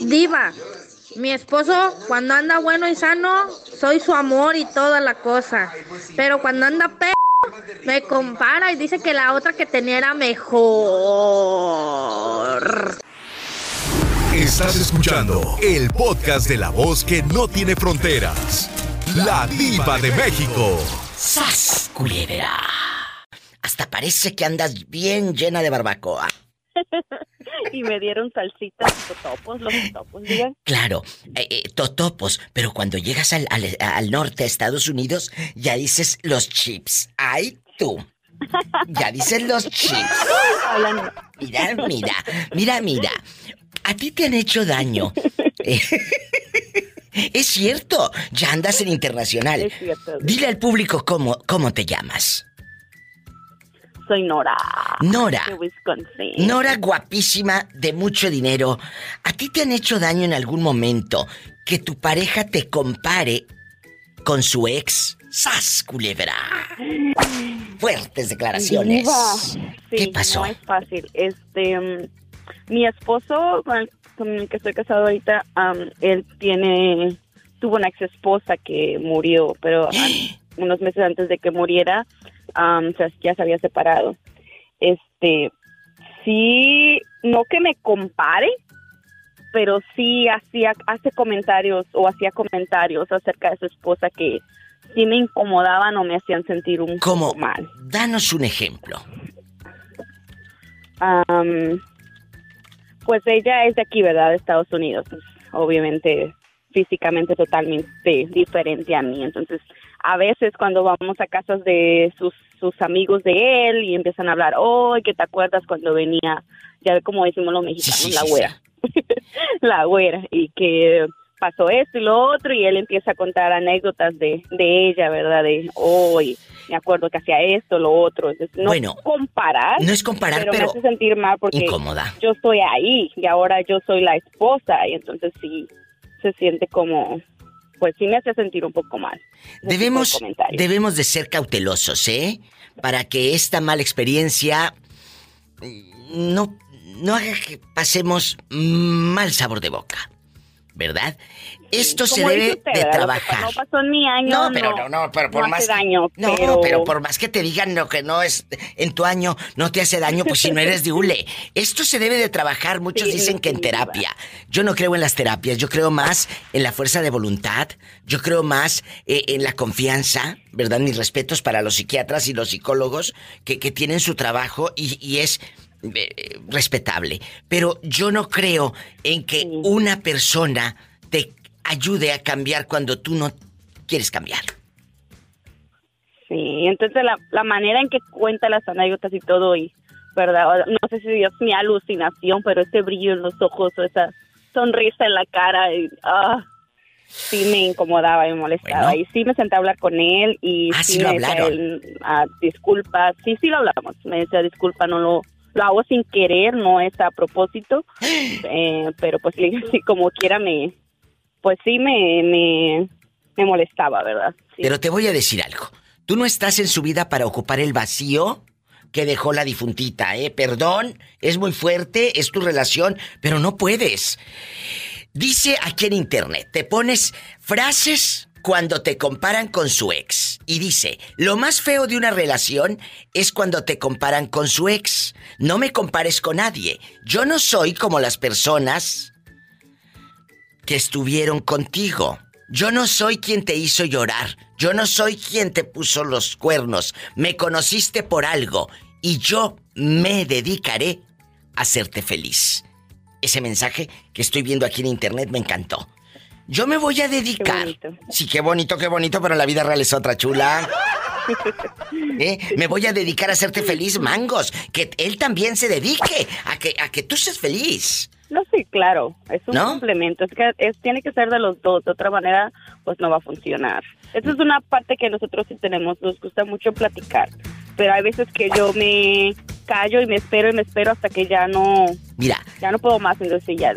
Diva, mi esposo cuando anda bueno y sano, soy su amor y toda la cosa. Pero cuando anda pe me compara y dice que la otra que tenía era mejor. Estás escuchando el podcast de la voz que no tiene fronteras. La diva de México. ¡Sas, culebra! Hasta parece que andas bien llena de barbacoa. y me dieron salsitas totopos, los totopos, digan. Claro, eh, eh, totopos, pero cuando llegas al, al, al norte, a Estados Unidos, ya dices los chips. ¡Ay, tú! Ya dices los chips. Mira, mira, mira, mira. A ti te han hecho daño. es cierto, ya andas en internacional. Es cierto. Dile al público cómo, cómo te llamas. Soy Nora. Nora. De Wisconsin. Nora guapísima, de mucho dinero. ¿A ti te han hecho daño en algún momento que tu pareja te compare con su ex? ¡Sas, culebra! Fuertes declaraciones. Diva. ¿Qué Sí, pasó? No es fácil. Este, mm, mi esposo con el, con el que estoy casado ahorita, él tiene, tuvo una ex esposa que murió, pero unos meses antes de que muriera, se- ya se había separado. Este, sí, no que me compare, pero sí hacía, hace comentarios o hacía comentarios acerca de su esposa que sí me incomodaban o me hacían sentir un ¿Cómo? poco mal. Danos un ejemplo. Am, pues ella es de aquí, ¿verdad? De Estados Unidos. Pues, obviamente, físicamente totalmente diferente a mí. Entonces, a veces cuando vamos a casas de sus, sus amigos de él y empiezan a hablar, oh, ¿qué te acuerdas cuando venía? Ya como decimos los mexicanos, sí, la sí, güera. la güera. Y que pasó esto y lo otro y él empieza a contar anécdotas de, de ella, ¿verdad? De, oh, y me acuerdo que hacía esto, lo otro. Entonces, no Bueno, comparar. No es comparar, pero, pero me hace sentir mal porque incómoda. yo estoy ahí y ahora yo soy la esposa y entonces sí se siente como pues sí me hace sentir un poco mal. de Debemos, comentarios. debemos de ser cautelosos, ¿eh? Para que esta mala experiencia mm, no, no haga que pasemos mal sabor de boca. ¿Verdad? Esto se debe usted, de trabajar. No pasó en mi año. No, pero no, no, pero por no más. hace daño, no, pero... pero... por más que te digan lo que no es en tu año, no te hace daño, pues si no eres de hule. Esto se debe de trabajar. Muchos Sí, dicen que en terapia. Yo no creo en las terapias, yo creo más en la fuerza de voluntad, yo creo más eh, en la confianza, ¿verdad? Mis respetos para los psiquiatras y los psicólogos que, que tienen su trabajo y, y es eh, respetable. Pero yo no creo en que una persona te ayude a cambiar cuando tú no quieres cambiar. Sí, entonces la, la manera en que cuenta las anécdotas y todo, y verdad, no sé si es mi alucinación, pero ese brillo en los ojos o esa sonrisa en la cara, y, ah, sí me incomodaba y me molestaba. Bueno. Y sí me senté a hablar con él y Ah, sí, sí lo me decía él, ah, disculpa, sí, sí lo hablamos. Me decía disculpa, no lo, lo hago sin querer, no es a propósito, eh, pero pues sí, como quiera me, pues sí me, me, me molestaba, ¿verdad? Sí. Pero te voy a decir algo. Tú no estás en su vida para ocupar el vacío que dejó la difuntita, ¿eh? Perdón, es muy fuerte, es tu relación, pero no puedes. Dice aquí en internet, te pones frases cuando te comparan con su ex. Y dice, lo más feo de una relación es cuando te comparan con su ex. No me compares con nadie. Yo no soy como las personas que estuvieron contigo. Yo no soy quien te hizo llorar. Yo no soy quien te puso los cuernos. Me conociste por algo y yo me dedicaré a hacerte feliz. Ese mensaje que estoy viendo aquí en internet me encantó. Yo me voy a dedicar. Sí, qué bonito, qué bonito, pero la vida real es otra chula. ¿Eh? Me voy a dedicar a hacerte feliz, mangos. Que él también se dedique a que, a que tú seas feliz. No, sí, claro, es un ¿No? complemento, es que es, tiene que ser de los dos, de otra manera pues no va a funcionar. Esa es una parte que nosotros sí tenemos, nos gusta mucho platicar, pero hay veces que yo me callo y me espero y me espero hasta que ya no, Mira, ya no puedo más, entonces ya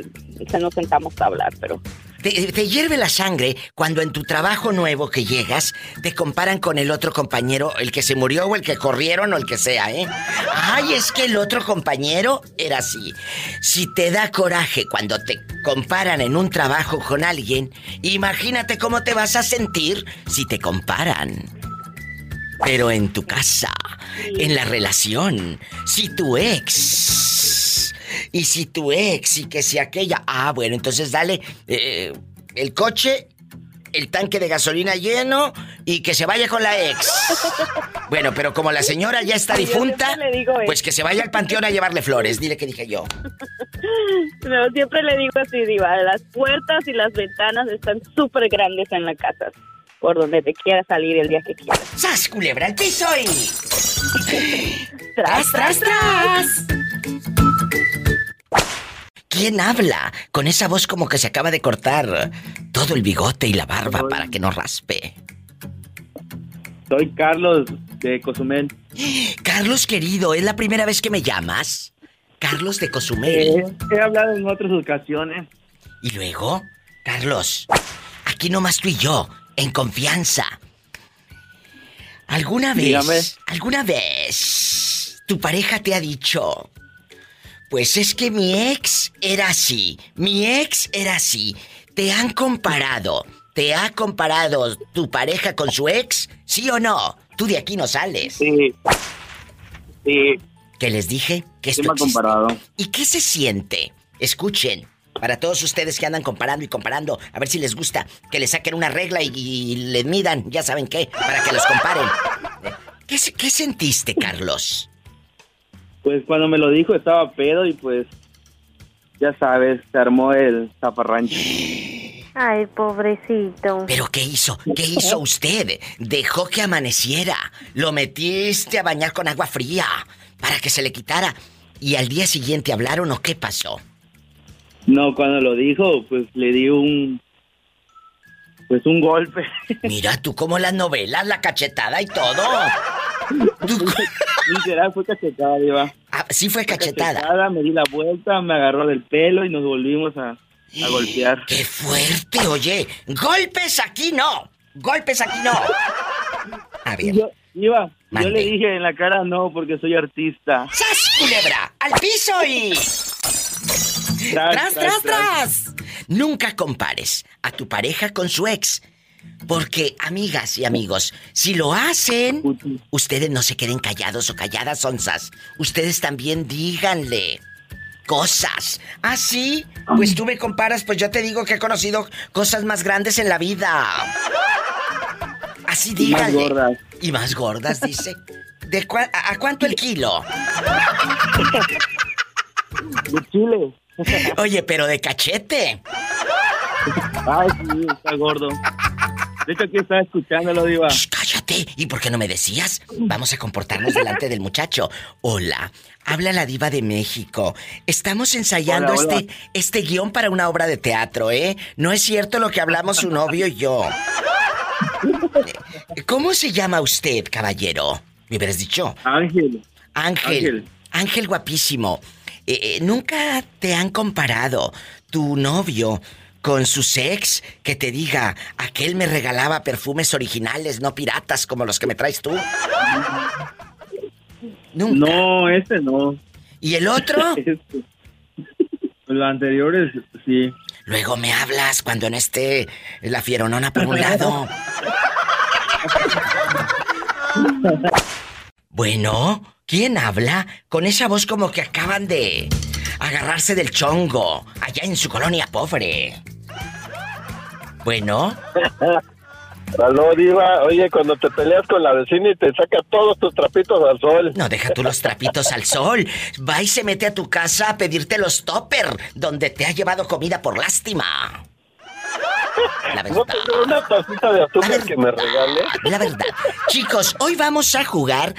se nos sentamos a hablar, pero Te, te hierve la sangre cuando en tu trabajo nuevo que llegas te comparan con el otro compañero, el que se murió o el que corrieron o el que sea, ¿eh? Ay, es que el otro compañero era así. Si te da coraje cuando te comparan en un trabajo con alguien, imagínate cómo te vas a sentir si te comparan. Pero en tu casa, en la relación, si tu ex. Y si tu ex y que si aquella. Ah, bueno, entonces dale eh, el coche el tanque de gasolina lleno y que se vaya con la ex. Bueno, pero como la señora ya está difunta, pues que se vaya al panteón a llevarle flores. Dile que dije yo. No, siempre le digo así, Diva. Las puertas y las ventanas están súper grandes en la casa. Por donde te quieras salir el día que quieras. ¡Sas, culebra, el piso y... ¡Tras, tras, tras! ¿Quién habla con esa voz como que se acaba de cortar todo el bigote y la barba para que no raspe? Soy Carlos de Cozumel. Carlos querido, ¿es la primera vez que me llamas? Carlos de Cozumel. Eh, he hablado en otras ocasiones. ¿Y luego? Carlos, aquí nomás tú y yo, en confianza. ¿Alguna vez, alguna vez, tu pareja te ha dicho, pues es que mi ex era así, mi ex era así. ¿Te han comparado? ¿Te ha comparado tu pareja con su ex? ¿Sí o no? Tú de aquí no sales. Sí. Sí. ¿Qué les dije? Que esto sí comparado. ¿Y qué se siente? Escuchen, para todos ustedes que andan comparando y comparando, a ver si les gusta que le saquen una regla y, le midan, ya saben qué, para que los comparen. ¿Qué, qué sentiste, Carlos? Pues cuando me lo dijo estaba pedo y pues ya sabes, se armó el zaparrancho. Ay, pobrecito. ¿Pero qué hizo? ¿Qué hizo usted? Dejó que amaneciera. Lo metiste a bañar con agua fría para que se le quitara. ¿Y al día siguiente hablaron o qué pasó? No, cuando lo dijo, pues le di un... Pues un golpe. Mira tú como las novelas, la cachetada y todo. Literal, fue cachetada, Diva. Ah, sí fue cachetada. Me di la vuelta, me agarró del pelo y nos volvimos a, golpear. ¡Qué fuerte, oye! ¡Golpes aquí no! ¡Golpes aquí no! A ver. Yo, Iba, yo le dije en la cara no porque soy artista. ¡Sas, culebra! ¡Al piso y... tras, tras, tras! Nunca compares a tu pareja con su ex. Porque, amigas y amigos, si lo hacen, ustedes no se queden callados o calladas, onzas. Ustedes también díganle cosas. ¿Ah, sí? Pues tú me comparas, pues yo te digo que he conocido cosas más grandes en la vida. Así díganle. Y más gordas. Y más gordas, dice. ¿De a, cuánto el kilo? De chile. Oye, pero de cachete. Ay, sí, está gordo. De hecho, aquí estaba escuchándolo, Diva. cállate. ¿Y por qué no me decías? Vamos a comportarnos delante del muchacho. Hola, habla la Diva de México. Estamos ensayando este este guion para una obra de teatro, ¿eh? No es cierto lo que hablamos su novio y yo. ¿Cómo se llama usted, caballero? ¿Me hubieras dicho? Ángel. Ángel. Ángel, guapísimo. Eh, eh, ¿Nunca te han comparado tu novio con su sex que te diga, aquel me regalaba perfumes originales, no piratas como los que me traes tú? Nunca. No, ese no. ¿Y el otro? Los anteriores, sí. Luego me hablas cuando no esté la fieronona por un lado. bueno, ¿quién habla? Con esa voz como que acaban de agarrarse del chongo allá en su colonia pobre. Bueno. Aló, Diva. Oye, cuando te peleas con la vecina y te saca todos tus trapitos al sol. No, deja tú los trapitos al sol. Va y se mete a tu casa a pedirte los topper, donde te ha llevado comida por lástima. La verdad. ¿No una tacita de azúcar que me regale? La verdad. Chicos, hoy vamos a jugar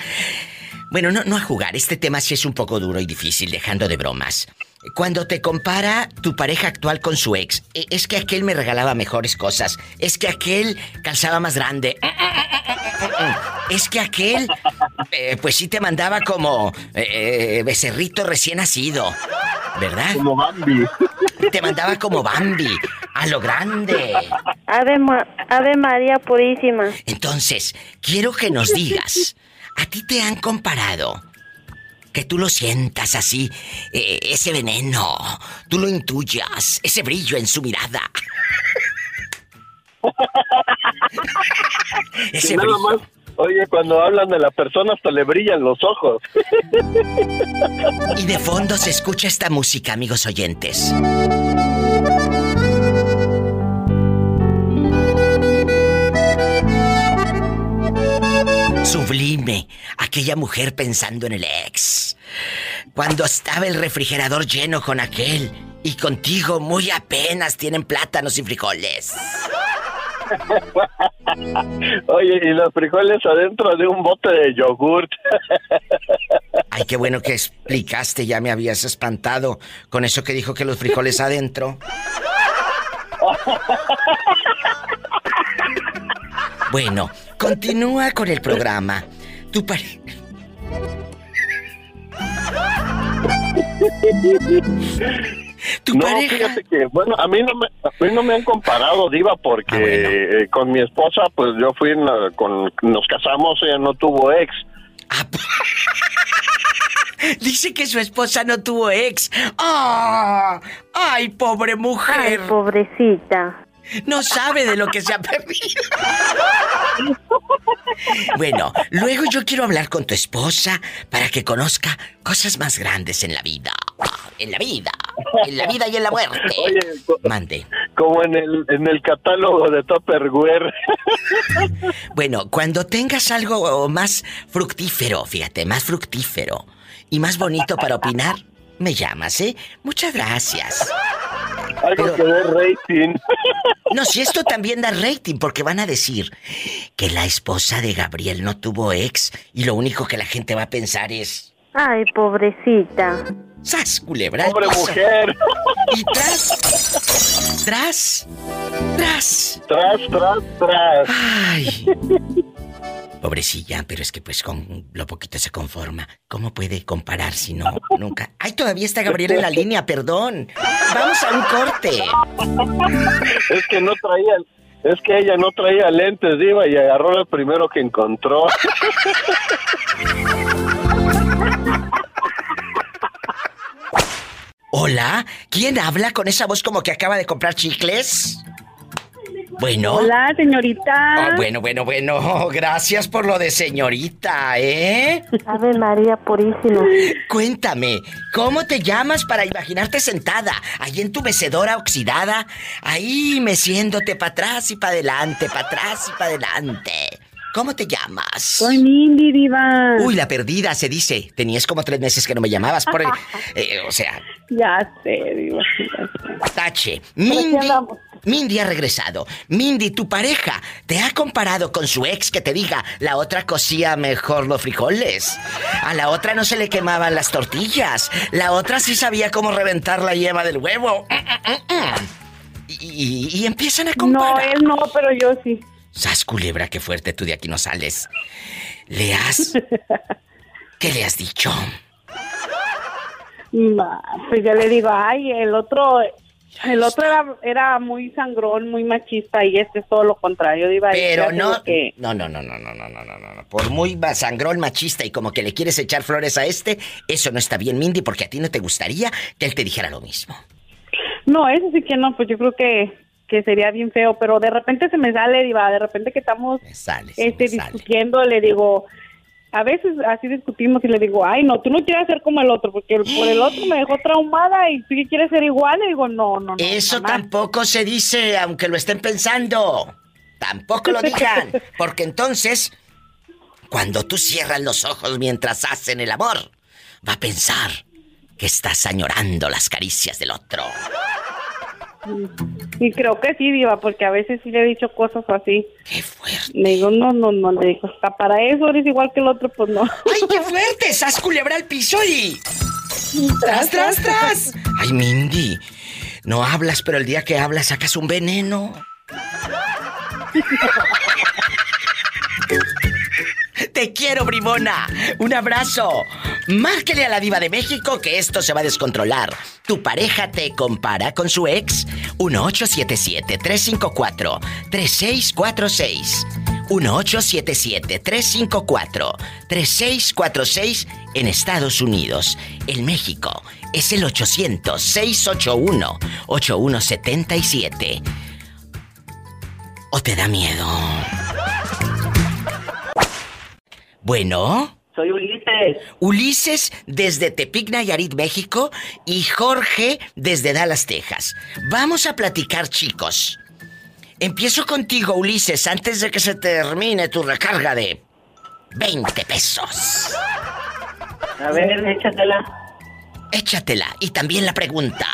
bueno, no, no a jugar, este tema sí es un poco duro y difícil, dejando de bromas. Cuando te compara tu pareja actual con su ex, e, es que aquel me regalaba mejores cosas, es que aquel calzaba más grande, es que aquel, eh, pues sí te mandaba como eh, eh, becerrito recién nacido, ¿verdad? Como Bambi. Te mandaba como Bambi, a lo grande. Ave, Ave María Purísima. Entonces, quiero que nos digas, ¿A ti te han comparado que tú lo sientas así, eh, ese veneno, tú lo intuyas, ese brillo en su mirada. ese nada más, oye, cuando hablan de la persona hasta le brillan los ojos. y de fondo se escucha esta música, amigos oyentes. Sublime, aquella mujer pensando en el ex. Cuando estaba el refrigerador lleno con aquel y contigo muy apenas tienen plátanos y frijoles. Oye, y los frijoles adentro de un bote de yogurt. Ay, qué bueno que explicaste, ya me habías espantado con eso que dijo que los frijoles adentro. Bueno, continúa con el programa. Tu pareja. ¿Tu no, fíjate que, bueno, a mí no me, a mí no me han comparado, Diva, porque ah, eh, con mi esposa, pues yo fui, con, nos casamos, ella no tuvo ex. Ah, Dice que su esposa no tuvo ex. ¡Ah! ¡Ay, pobre mujer! Ay, pobrecita. No sabe de lo que se ha perdido. Bueno, luego yo quiero hablar con tu esposa para que conozca cosas más grandes en la vida. En la vida. En la vida y en la muerte. Oye, Mande. Como en el, en el catálogo de Tupperware. Bueno, cuando tengas algo más fructífero, fíjate, más fructífero y más bonito para opinar, me llamas, ¿eh? Muchas gracias. Algo que dé rating. No, si esto también da rating, porque van a decir que la esposa de Gabriel no tuvo ex y lo único que la gente va a pensar es. Ay, pobrecita. ¡Sas, culebra! ¡Pobre mujer! Y tras. Tras. Tras. Tras, tras, tras. Ay. Pobrecilla, pero es que pues con lo poquito se conforma. ¿Cómo puede comparar si no, nunca? ¡Ay, todavía está Gabriel en la línea, perdón! ¡Vamos a un corte! Es que no traía... Es que ella no traía lentes, Diva, y agarró el primero que encontró. Hola, ¿quién habla con esa voz como que acaba de comprar chicles? Bueno. Hola, señorita. Ah, bueno, bueno, bueno. Gracias por lo de señorita, ¿eh? Ave María Purísima. Cuéntame, ¿cómo te llamas para imaginarte sentada, ahí en tu mecedora oxidada, ahí meciéndote para atrás y para adelante, para atrás y para adelante? ¿Cómo te llamas? Soy Mindy, diva. Uy, la perdida, se dice. Tenías como tres meses que no me llamabas. Por, eh, o sea... Ya sé, diva. Tache. Mindy... Mindy ha regresado. Mindy, tu pareja, ¿te ha comparado con su ex que te diga la otra cocía mejor los frijoles? A la otra no se le quemaban las tortillas. La otra sí sabía cómo reventar la yema del huevo. Y, empiezan a comparar. No, él no, pero yo sí. Sas culebra, qué fuerte, tú de aquí no sales. ¿Le has... ¿Qué le has dicho? Pues ya le digo, ay, el otro el otro era, muy sangrón, muy machista y este es todo lo contrario, Iba Pero no, que... no, no, no, no, no, no, no, no, no. Por muy sangrón, machista y como que le quieres echar flores a este, eso no está bien, Mindy, porque a ti no te gustaría que él te dijera lo mismo. No, eso sí que no, pues yo creo que, que sería bien feo, pero de repente se me sale, Diva, de repente que estamos este, discutiendo, le digo, a veces así discutimos y le digo, ay, no, tú no quieres ser como el otro, porque por el otro me dejó traumada y tú quieres ser igual. Y digo, no, no, no. Eso tampoco se dice, aunque lo estén pensando. Tampoco lo digan, porque entonces, cuando tú cierras los ojos mientras hacen el amor, va a pensar que estás añorando las caricias del otro. Y creo que sí, Diva, porque a veces sí le he dicho cosas así. ¡Qué fuerte! Le digo, no, no, no, le digo, hasta para eso eres igual que el otro, pues no. ¡Ay, qué fuerte! ¡Sas culebra al piso y... ¡Tras, tras, tras! ¡Ay, Mindy! No hablas, pero el día que hablas sacas un veneno. Te quiero, bribona. Un abrazo. Márquele a la diva de México que esto se va a descontrolar. ¿Tu pareja te compara con su ex? 1877-354-3646. 1877-354-3646 en Estados Unidos. En México es el 800-681-8177. ¿O te da miedo? Bueno. Soy Ulises. Ulises desde Tepic, Nayarit, México y Jorge desde Dallas, Texas. Vamos a platicar, chicos. Empiezo contigo, Ulises, antes de que se termine tu recarga de 20 pesos. A ver, échatela. Échatela. Y también la pregunta.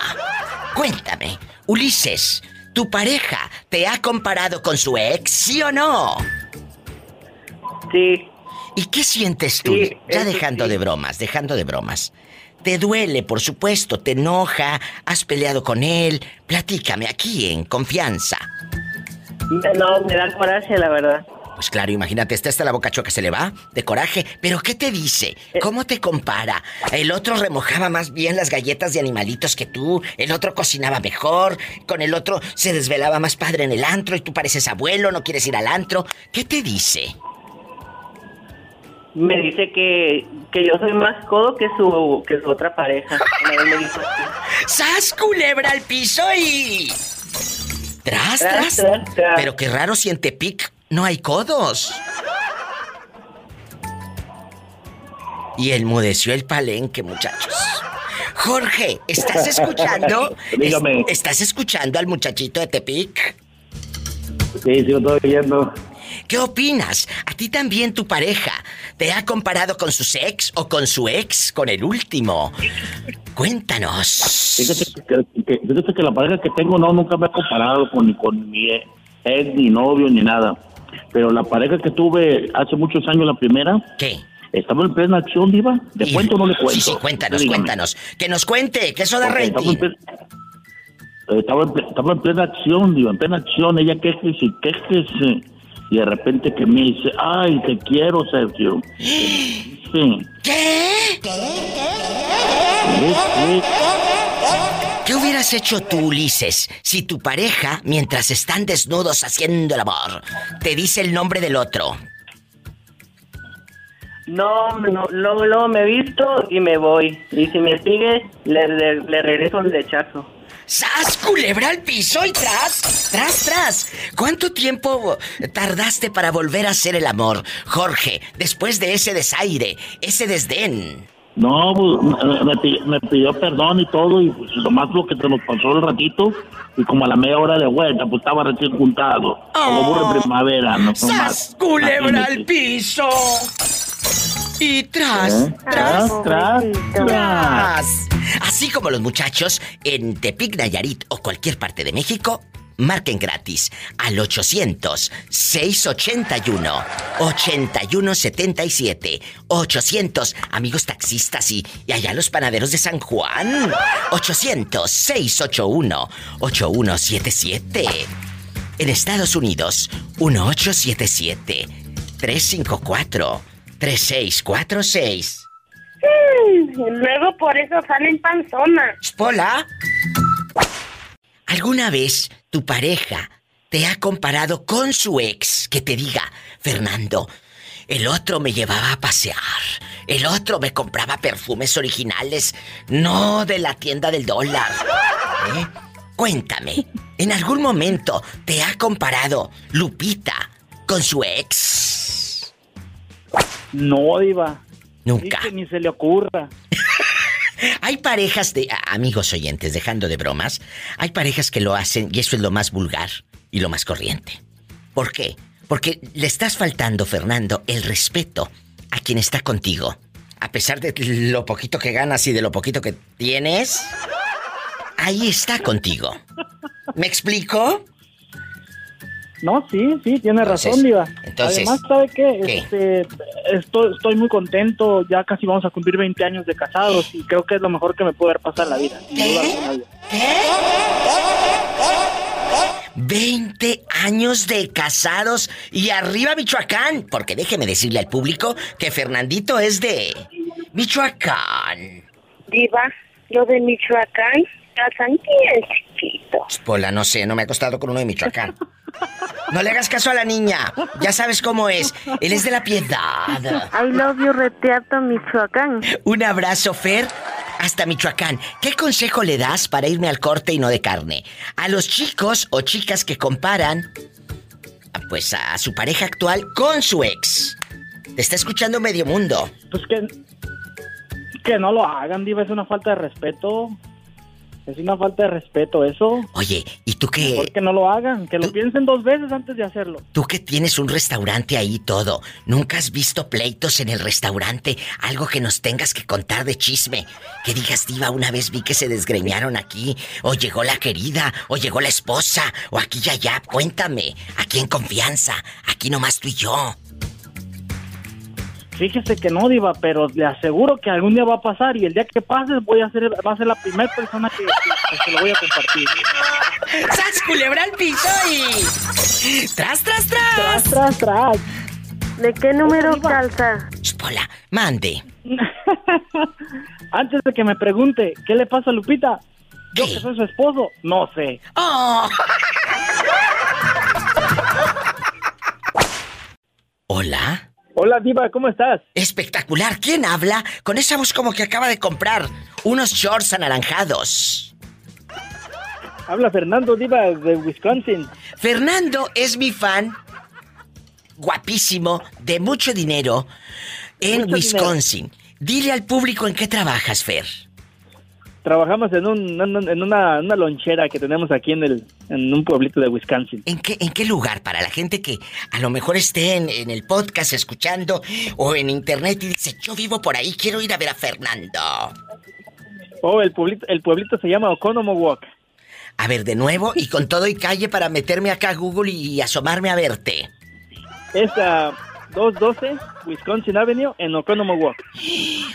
Cuéntame, Ulises, ¿tu pareja te ha comparado con su ex, sí o no? Sí. ¿Y qué sientes tú? ya dejando de bromas, dejando de bromas. Te duele, por supuesto, te enoja, has peleado con él. Platícame aquí en confianza. No, me da coraje, la verdad. Pues claro, imagínate, está hasta la boca choca se le va de coraje. Pero ¿qué te dice? Eh. ¿Cómo te compara? El otro remojaba más bien las galletas de animalitos que tú, el otro cocinaba mejor, con el otro se desvelaba más padre en el antro y tú pareces abuelo, no quieres ir al antro. ¿Qué te dice? Me dice que, que yo soy más codo que su, que su otra pareja. ¡Sas culebra al piso y... Tras, tras, Pero qué raro si en Tepic no hay codos. Y enmudeció el palenque, muchachos. Jorge, ¿estás escuchando? Dígame. ¿Estás escuchando al muchachito de Tepic? Sí, sí, lo estoy oyendo. ¿Qué opinas? ¿A ti también tu pareja te ha comparado con su ex o con su ex, con el último? Cuéntanos. Fíjate que, la pareja que tengo no nunca me ha comparado con, con mi ex, ni novio, ni nada. Pero la pareja que tuve hace muchos años, la primera. ¿Qué? Estaba en plena acción, Diva. ¿De cuento o no le cuento? Sí, sí, cuéntanos, cuéntanos. Que nos cuente, que eso da rating. Estaba en, estaba en, plena acción, Diva, en plena acción. Ella quejese y quejese y de repente que me dice, ay, te quiero, Sergio. Sí. ¿Qué? ¿Qué hubieras hecho tú, Ulises, si tu pareja, mientras están desnudos haciendo el amor, te dice el nombre del otro? No, no, luego, me visto y me voy. Y si me sigue, le, le regreso el rechazo. ¡Sas, culebra al piso y tras! ¡Tras, tras! ¿Cuánto tiempo tardaste para volver a hacer el amor, Jorge, después de ese desaire, ese desdén? No, pues, me, pidió perdón y todo, y pues más lo que se nos pasó el ratito, y como a la media hora de vuelta, pues estaba recién juntado. como burro en primavera, no ¡Sas, culebra al piso! Y tras, tras, tras, tras. Así como los muchachos en Tepic, Nayarit o cualquier parte de México, marquen gratis al 800-681-8177. 800, amigos taxistas y, y allá los panaderos de San Juan. 800-681-8177. En Estados Unidos, 1877 354 3646. Mm, luego por eso salen panzonas. Spola. ¿Alguna vez tu pareja te ha comparado con su ex que te diga, Fernando, el otro me llevaba a pasear, el otro me compraba perfumes originales, no de la tienda del dólar? ¿Eh? Cuéntame, ¿en algún momento te ha comparado Lupita con su ex? No, Diva. Nunca. ni se le ocurra. Hay parejas de. Amigos oyentes, dejando de bromas. Hay parejas que lo hacen y eso es lo más vulgar y lo más corriente. ¿Por qué? Porque le estás faltando, Fernando, el respeto a quien está contigo. A pesar de lo poquito que ganas y de lo poquito que tienes, ahí está contigo. ¿Me explico? No, sí, sí, tiene razón, Diva. Además, ¿sabe qué? Este, estoy, estoy muy contento, ya casi vamos a cumplir 20 años de casados y creo que es lo mejor que me puede haber pasado en la vida. ¿Qué? 20 años de casados y arriba Michoacán, porque déjeme decirle al público que Fernandito es de Michoacán. Diva, lo de Michoacán, casan bien chiquito. Pola, no sé, no me ha costado con uno de Michoacán. No le hagas caso a la niña. Ya sabes cómo es. Él es de la piedad. I love you, Reteato, Michoacán. Un abrazo, Fer. Hasta Michoacán. ¿Qué consejo le das para irme al corte y no de carne? A los chicos o chicas que comparan pues a su pareja actual con su ex. Te está escuchando medio mundo. Pues que que no lo hagan, diva, es una falta de respeto. Es una falta de respeto eso. Oye, ¿y tú qué? Porque no lo hagan, que lo piensen dos veces antes de hacerlo. Tú que tienes un restaurante ahí todo, ¿nunca has visto pleitos en el restaurante? Algo que nos tengas que contar de chisme. Que digas, diva, una vez vi que se desgreñaron aquí, o llegó la querida, o llegó la esposa, o aquí ya ya, cuéntame. Aquí en confianza, aquí nomás tú y yo. Fíjese que no, Diva, pero le aseguro que algún día va a pasar y el día que pase voy a ser, va a ser la primera persona que, se lo voy a compartir. ¡Sas culebra al piso y... ¡Tras, tras, tras! ¡Tras, tras, tras! ¿De qué número calza? Espola, mande. Antes de que me pregunte, ¿qué le pasa a Lupita? Yo que soy su esposo, no sé. Oh. Hola. Hola, Diva, ¿cómo estás? Espectacular. ¿Quién habla? Con esa voz como que acaba de comprar unos shorts anaranjados. Habla Fernando Diva de Wisconsin. Fernando es mi fan, guapísimo, de mucho dinero, en Wisconsin. Dile al público en qué trabajas, Fer trabajamos en, un, en una, lonchera que tenemos aquí en, el, en un pueblito de Wisconsin. ¿En qué, ¿En qué lugar? Para la gente que a lo mejor esté en, en, el podcast escuchando o en internet y dice, yo vivo por ahí, quiero ir a ver a Fernando. Oh, el pueblito, el pueblito se llama Walk. A ver, de nuevo y con todo y calle para meterme acá a Google y asomarme a verte. Esta 212 Wisconsin Avenue en Oconomo Walk.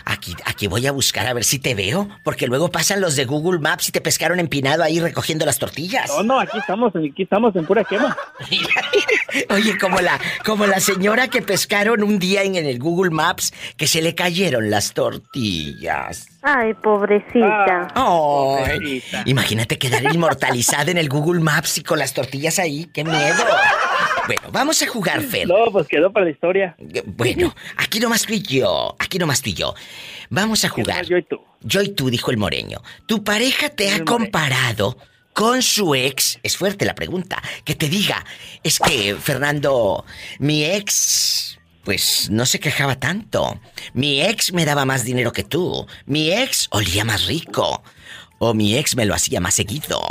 Aquí, aquí voy a buscar a ver si te veo, porque luego pasan los de Google Maps y te pescaron empinado ahí recogiendo las tortillas. No, no, aquí estamos, aquí estamos en pura quema. Oye, como la, como la señora que pescaron un día en, el Google Maps que se le cayeron las tortillas. Ay, pobrecita. Ay, Imagínate quedar inmortalizada en el Google Maps y con las tortillas ahí. ¡Qué miedo! Bueno, vamos a jugar, Fer. No, pues quedó para la historia. Bueno, aquí nomás tú y yo. Aquí nomás tú y yo. Vamos a jugar. Yo y tú. Yo y tú, dijo el moreño. ¿Tu pareja te ha comparado con su ex? Es fuerte la pregunta. Que te diga, es que, Fernando, mi ex pues no se quejaba tanto. Mi ex me daba más dinero que tú. Mi ex olía más rico. O mi ex me lo hacía más seguido.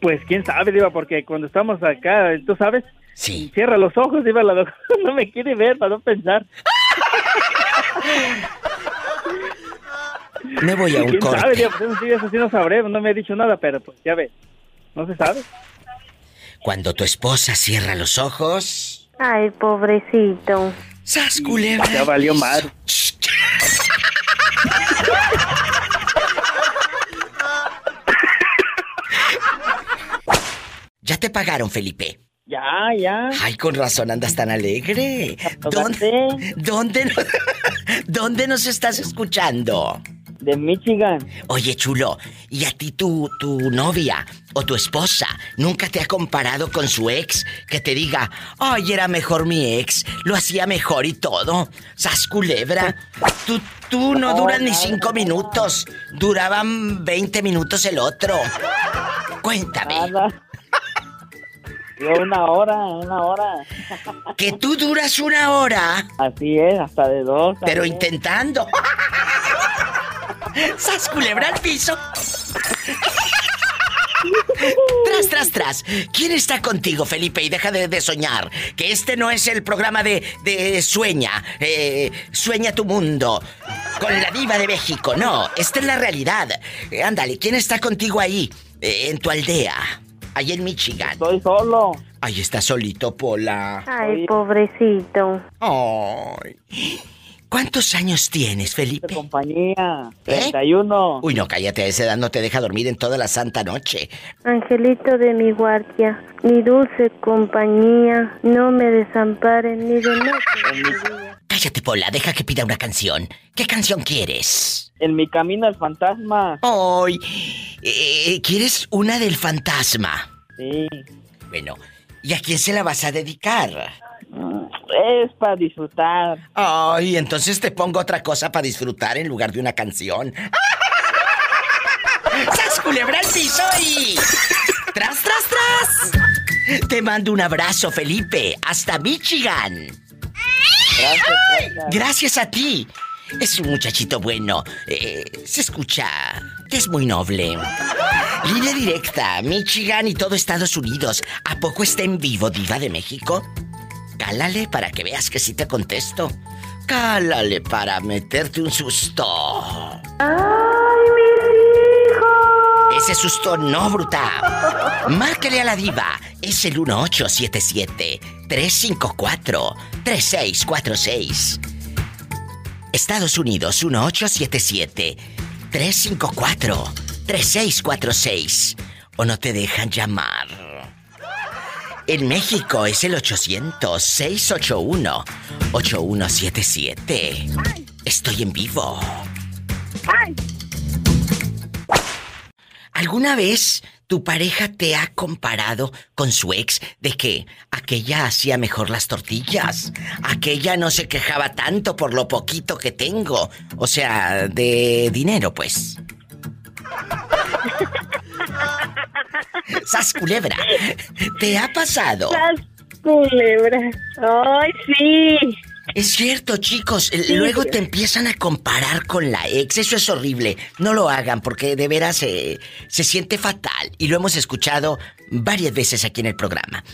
Pues quién sabe, Diva, porque cuando estamos acá, tú sabes, sí. cierra los ojos, Diva, la no me quiere ver para no pensar. Me voy a un ¿Quién corte. sabe, Diva? Pues eso sí, eso sí no sabré, no me ha dicho nada, pero pues ya ves, no se sabe. Cuando tu esposa cierra los ojos... Ay, pobrecito. ¡Sas, culebra! Ya valió mal. ¿Ya te pagaron, Felipe? Ya, ya. Ay, con razón andas tan alegre. ¿Dónde, dónde, dónde nos estás escuchando? De Michigan. Oye, chulo, ¿y a ti tu, tu novia o tu esposa nunca te ha comparado con su ex? Que te diga, ay, era mejor mi ex, lo hacía mejor y todo. Sas culebra. Tú, tú no duras ni cinco minutos. Duraban 20 minutos el otro. Cuéntame. Yo una hora, una hora. ¿Que tú duras una hora? Así es, hasta de dos. Pero intentando. ¡Sas culebra al piso! tras, tras, tras. ¿Quién está contigo, Felipe? Y deja de, soñar. Que este no es el programa de, de Sueña. Eh, sueña tu mundo. Con la diva de México. No, esta es la realidad. Eh, ándale, ¿quién está contigo ahí? Eh, en tu aldea. Ahí en Michigan. Estoy solo. Ahí está solito, Pola. Ay, pobrecito. Ay. ¿Cuántos años tienes, Felipe? De compañía. 31. ¿Eh? Uy, no, cállate, a esa edad no te deja dormir en toda la santa noche. Angelito de mi guardia, mi dulce compañía, no me desamparen ni de noche. Cállate, Pola, deja que pida una canción. ¿Qué canción quieres? En mi camino al fantasma. Ay, eh, ¿quieres una del fantasma? Sí. Bueno, ¿y a quién se la vas a dedicar? Es para disfrutar. Ay, entonces te pongo otra cosa para disfrutar en lugar de una canción. ¡Sas culebra el piso y... ¡Tras, tras, tras! Te mando un abrazo, Felipe. Hasta Michigan. Gracias, gracias a ti. Es un muchachito bueno. Eh, se escucha es muy noble. Línea directa, Michigan y todo Estados Unidos. ¿A poco está en vivo, Diva de México? Cálale para que veas que sí te contesto. Cálale para meterte un susto. ¡Ay, hijos! Ese susto no, bruta. Márquele a la diva. Es el 1877-354-3646. Estados Unidos 1877-354-3646. O no te dejan llamar. En México es el 800-681-8177. Estoy en vivo. ¿Alguna vez tu pareja te ha comparado con su ex de que aquella hacía mejor las tortillas? Aquella no se quejaba tanto por lo poquito que tengo. O sea, de dinero, pues. Sas culebra. ¿Te ha pasado? Sas culebra. Ay, sí. Es cierto, chicos. Luego te empiezan a comparar con la ex. Eso es horrible. No lo hagan porque de veras se siente fatal. Y lo hemos escuchado varias veces aquí en el programa.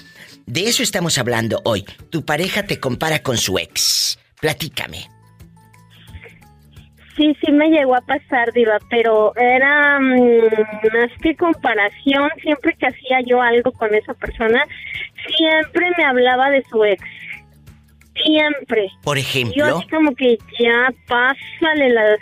De eso estamos hablando hoy. Tu pareja te compara con su ex. Platícame. Sí, sí me llegó a pasar, Diva, pero era mm, más que comparación. Siempre que hacía yo algo con esa persona, siempre me hablaba de su ex. Siempre. Por ejemplo. Yo así como que ya pásale las...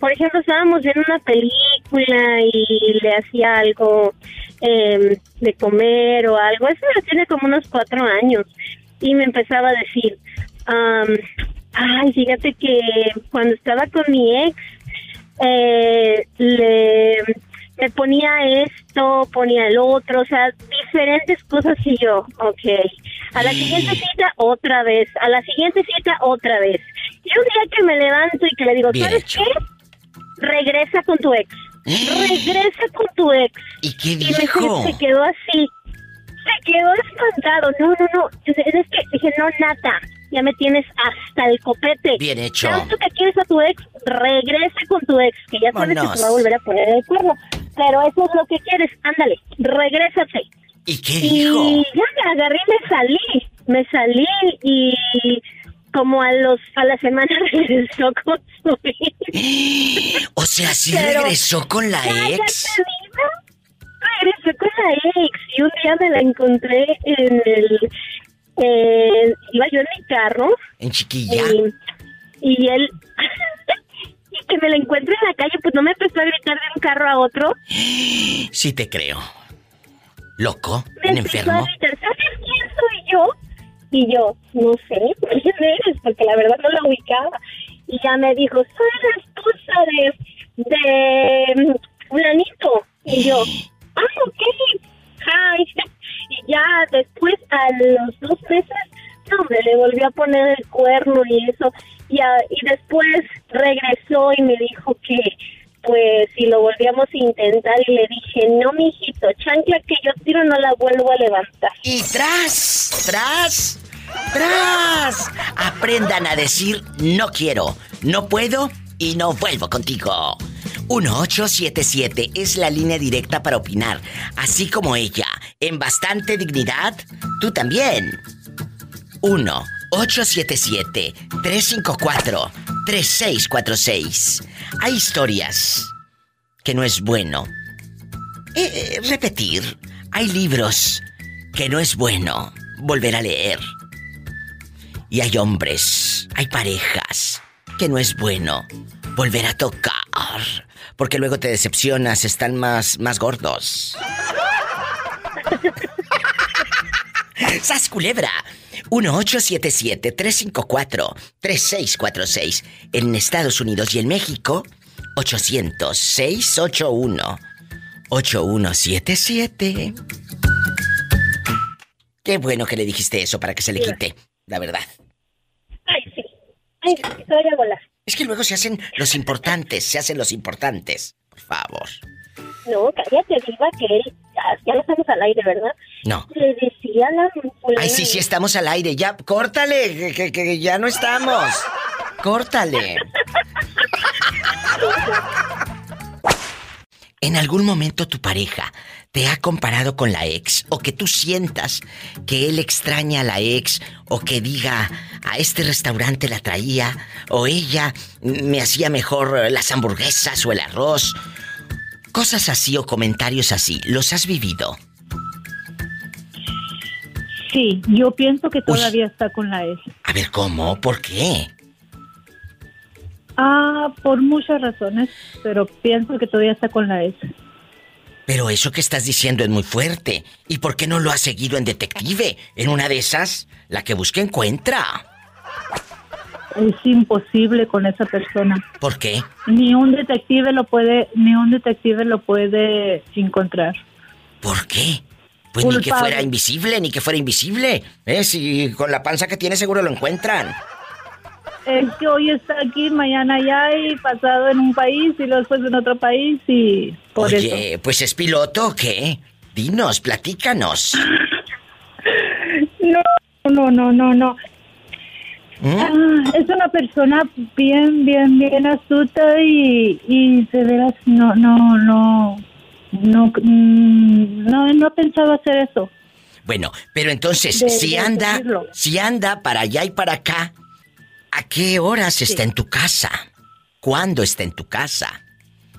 por ejemplo, estábamos viendo una película y le hacía algo em, de comer o algo. Eso ya tiene como unos cuatro años. Y me empezaba a decir, Ay, fíjate que cuando estaba con mi ex, eh, le, me ponía esto, ponía el otro, o sea, diferentes cosas y yo, ok. A la siguiente cita, otra vez. A la siguiente cita, otra vez. Y un día que me levanto y que le digo, ¿sabes qué? Regresa con tu ex. Regresa con tu ex. ¿Y qué dijo? Y se quedó así. Se quedó espantado. No, no, no. Es que dije, no, nada ya me tienes hasta el copete. Bien hecho. tú que quieres a tu ex, regresa con tu ex, que ya sabes que te va a volver a poner el cuerno. Pero eso es lo que quieres, ándale, regrésate. ¿Y qué dijo? Y ya me agarré y me salí, me salí y como a los a la semana regresó con su ex. O sea, sí regresó con la ex. Regresó con la ex y un día me la encontré en el eh, iba yo en mi carro. ¿En chiquilla? Y, él... y que me lo encuentre en la calle, pues no me empezó a gritar de un carro a otro. Sí te creo. ¿Loco? ¿Un enfermo? A ¿Sabes quién soy yo? Y yo, no sé, ¿quién eres? Porque la verdad no lo ubicaba. Y ya me dijo, soy la esposa de... de... un anito. Y yo, ah, ok. Ay, y ya después, a los dos meses, no, me le volvió a poner el cuerno y eso. Y, y después regresó y me dijo que, pues, si lo volvíamos a intentar, y le dije, no, mijito, chancla que yo tiro no la vuelvo a levantar. Y tras, tras, tras. Aprendan a decir, no quiero, no puedo y no vuelvo contigo. 1877 es la línea directa para opinar, así como ella, en bastante dignidad, tú también. 1-877-354-3646. Hay historias que no es bueno eh, eh, repetir. Hay libros que no es bueno volver a leer. Y hay hombres, hay parejas que no es bueno volver a tocar porque luego te decepcionas, están más, más gordos. ¡Sas culebra! 1877-354-3646. En Estados Unidos y en México, 800-681-8177. Qué bueno que le dijiste eso para que se le quite, la verdad. Ay, sí. Ay, vaya a volar. Es que luego se hacen los importantes, se hacen los importantes. Por favor. No, cállate, Diva, que él, ya, no estamos al aire, ¿verdad? No. Le decía la... Ay, sí, sí, estamos al aire. Ya, córtale, que, que ya no estamos. Córtale. ¿En algún momento tu pareja te ha comparado con la ex o que tú sientas que él extraña a la ex o que diga a este restaurante la traía o ella me hacía mejor las hamburguesas o el arroz? Cosas así o comentarios así, ¿los has vivido? Sí, yo pienso que todavía está con la ex. A ver, ¿cómo? ¿Por qué? Ah, por muchas razones, pero pienso que todavía está con la ex. Pero eso que estás diciendo es muy fuerte. ¿Y por qué no lo has seguido en detective? En una de esas, la que busca encuentra. Es imposible con esa persona. ¿Por qué? Ni un detective lo puede, ni un detective lo puede encontrar. ¿Por qué? Pues ni que fuera invisible, ni que fuera invisible. ¿Eh? Si con la panza que tiene seguro lo encuentran. Es que hoy está aquí, mañana allá y pasado en un país y luego después en otro país y por Oye, pues es piloto o qué? Dinos, platícanos. No, no, no, no, no. ¿Mm? Ah, es una persona bien, bien, bien astuta y, y de veras no, no, no, no, mm, no, no pensaba hacer eso. Bueno, pero entonces, si anda, si anda para allá y para acá, ¿A qué horas está en tu casa? ¿Cuándo está en tu casa?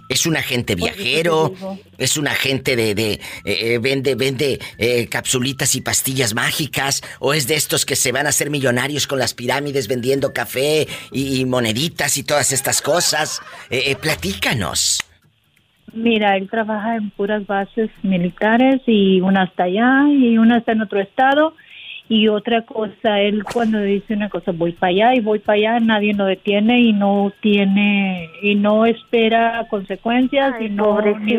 ¿Es un agente viajero? ¿Es un agente de... de eh, eh, vende vende eh, capsulitas y pastillas mágicas? ¿O es de estos que se van a hacer millonarios con las pirámides vendiendo café y, moneditas y todas estas cosas? platícanos. Mira, él trabaja en puras bases militares y una está allá y una está en otro estado y otra cosa, él cuando dice una cosa, voy para allá y voy para allá, nadie lo detiene y no tiene, y no espera consecuencias y no ni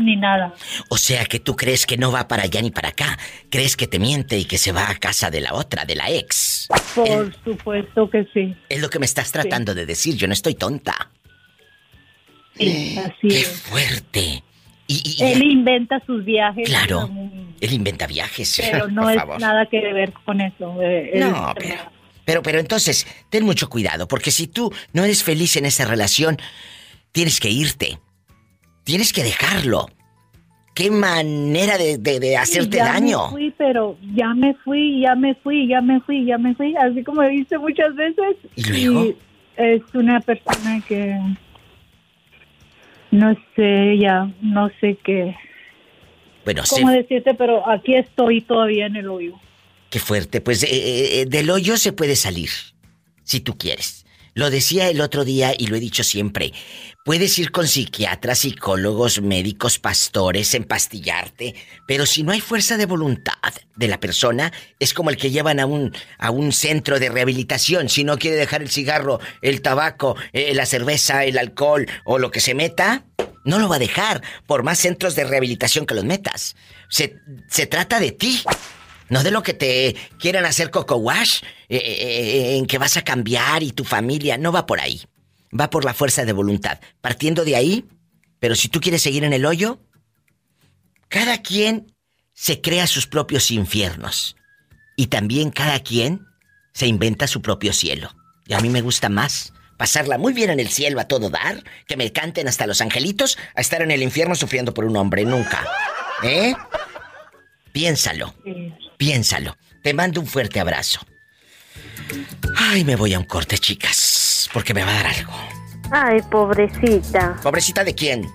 ni nada. O sea que tú crees que no va para allá ni para acá, crees que te miente y que se va a casa de la otra, de la ex. Por supuesto que sí. Es lo que me estás tratando de decir, yo no estoy tonta. Sí, así Qué fuerte. Y, él inventa sus viajes. Claro. Él inventa viajes. Pero no es nada que ver con eso. Eh, no, pero, pero, pero entonces, ten mucho cuidado, porque si tú no eres feliz en esa relación, tienes que irte. Tienes que dejarlo. Qué manera de, de, hacerte daño. Me fui, pero ya me fui, ya me fui, ya me fui, ya me fui. Así como dice muchas veces. ¿Y luego? es una persona que no sé ya, no sé qué. Bueno, ¿Cómo decirte? Pero aquí estoy todavía en el hoyo. Qué fuerte. Pues eh, eh, eh, del hoyo se puede salir, si tú quieres. Lo decía el otro día y lo he dicho siempre. Puedes ir con psiquiatras, psicólogos, médicos, pastores, empastillarte, pero si no hay fuerza de voluntad de la persona, es como el que llevan a un, a un centro de rehabilitación. Si no quiere dejar el cigarro, el tabaco, eh, la cerveza, el alcohol o lo que se meta, no lo va a dejar, por más centros de rehabilitación que los metas. Se, se trata de ti. No de lo que te quieran hacer coco wash, eh, eh, en que vas a cambiar y tu familia. No va por ahí. Va por la fuerza de voluntad. Partiendo de ahí, pero si tú quieres seguir en el hoyo, cada quien se crea sus propios infiernos. Y también cada quien se inventa su propio cielo. Y a mí me gusta más pasarla muy bien en el cielo a todo dar, que me canten hasta los angelitos, a estar en el infierno sufriendo por un hombre. Nunca. ¿Eh? Piénsalo. Piénsalo. Te mando un fuerte abrazo. Ay, me voy a un corte, chicas, porque me va a dar algo. Ay, pobrecita. ¿Pobrecita de quién?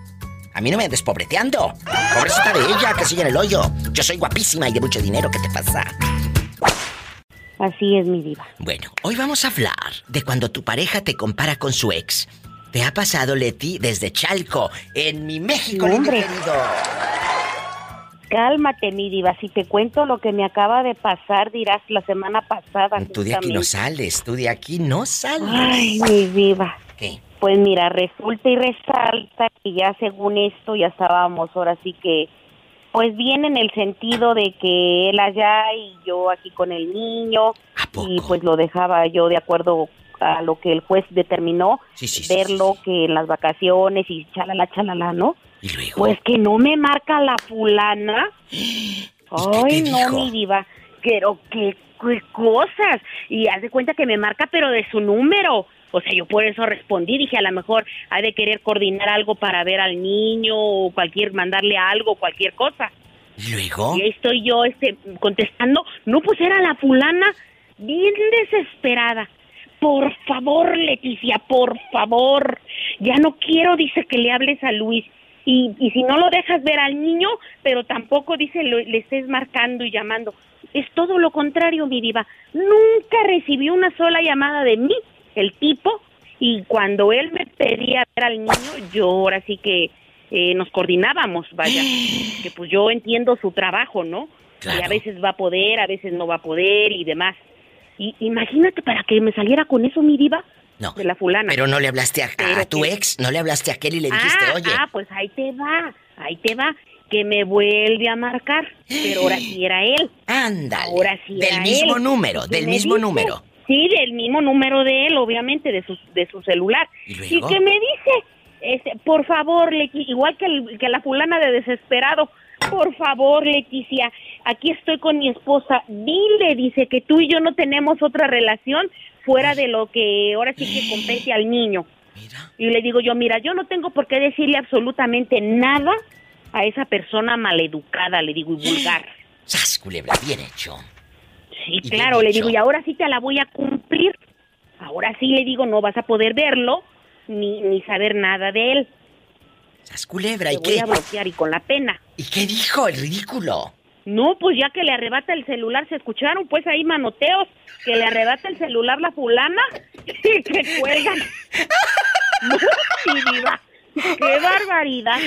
A mí no me andes pobreteando. Pobrecita de ella, que sigue en el hoyo. Yo soy guapísima y de mucho dinero. ¿Qué te pasa? Así es, mi vida. Bueno, hoy vamos a hablar de cuando tu pareja te compara con su ex. ¿Te ha pasado, Leti, desde Chalco, en mi México, hombre. Cálmate, mi diva. Si te cuento lo que me acaba de pasar, dirás la semana pasada. Tú de aquí no sales, tú de aquí no sales. Ay, mi diva. ¿Qué? Pues mira, resulta y resalta que ya según esto ya estábamos ahora sí que Pues bien en el sentido de que él allá y yo aquí con el niño y pues lo dejaba yo de acuerdo a lo que el juez determinó, verlo que en las vacaciones y chalala, chalala, ¿no? Pues que no me marca la fulana. Ay, no, mi diva. Pero qué, qué cosas. Y haz de cuenta que me marca, pero de su número. O sea, yo por eso respondí, dije, a lo mejor ha de querer coordinar algo para ver al niño o cualquier, mandarle algo, cualquier cosa. ¿Y luego? Y ahí estoy yo este, contestando, no, pues era la fulana bien desesperada. Por favor, Leticia, por favor. Ya no quiero, dice, que le hables a Luis. Y, y si no lo dejas ver al niño, pero tampoco, dice, le estés marcando y llamando. Es todo lo contrario, mi diva. Nunca recibió una sola llamada de mí, el tipo, y cuando él me pedía ver al niño, yo ahora sí que eh, nos coordinábamos, vaya, que pues yo entiendo su trabajo, ¿no? Y a veces va a poder, a veces no va a poder y demás. Y imagínate para que me saliera con eso mi diva. No. De la fulana. Pero no le hablaste a, tu ex, no le hablaste a aquel y le dijiste, ah, oye. Ah, pues ahí te va, ahí te va. Que me vuelve a marcar. Pero ahora sí era él. Ándale. Ahora sí Del mismo número, del mismo número. Sí, del mismo número de él, obviamente, de su, de su celular. ¿Y, que me dice, este, por favor, igual que, que la fulana de desesperado, por favor, Leticia, aquí estoy con mi esposa. Dile, dice que tú y yo no tenemos otra relación fuera de lo que ahora sí que compete al niño. Y le digo yo, mira, yo no tengo por qué decirle absolutamente nada a esa persona maleducada, le digo, y vulgar. ¡Sas, culebra! Bien hecho. Sí, claro, le digo, y ahora sí te la voy a cumplir. Ahora sí le digo, no vas a poder verlo ni, ni saber nada de él. ¡Sas, culebra! ¿y qué? voy a bloquear y con la pena. ¿Y qué dijo el ridículo? No, pues ya que le arrebata el celular, se escucharon pues ahí manoteos, que le arrebata el celular la fulana y que cuelgan. no, ¡Qué barbaridad!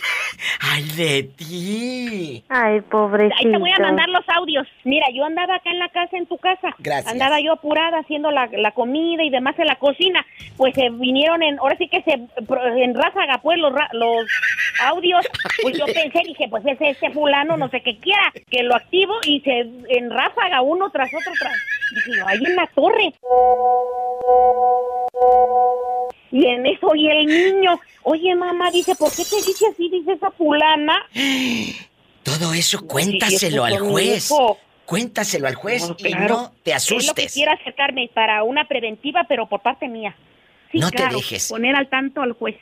¡Ay, de ti! Ay, pobrecito. Ahí te voy a mandar los audios. Mira, yo andaba acá en la casa, en tu casa. Gracias. Andaba yo apurada haciendo la, comida y demás en la cocina. Pues se vinieron en, ahora sí que se, en ráfaga, pues, los, los audios. Pues yo pensé, dije, pues ese, ese fulano, no sé qué quiera, que lo activo y se, en ráfaga, uno tras otro, tras. Dije, ahí en la torre. Y en eso, y el niño, oye mamá, dice, ¿por qué te dice así? Dice esa fulana. Todo eso cuéntaselo al juez. Cuéntaselo al juez y no te asustes. quiero acercarme para una preventiva, pero por parte mía. no te dejes. Poner al tanto al juez.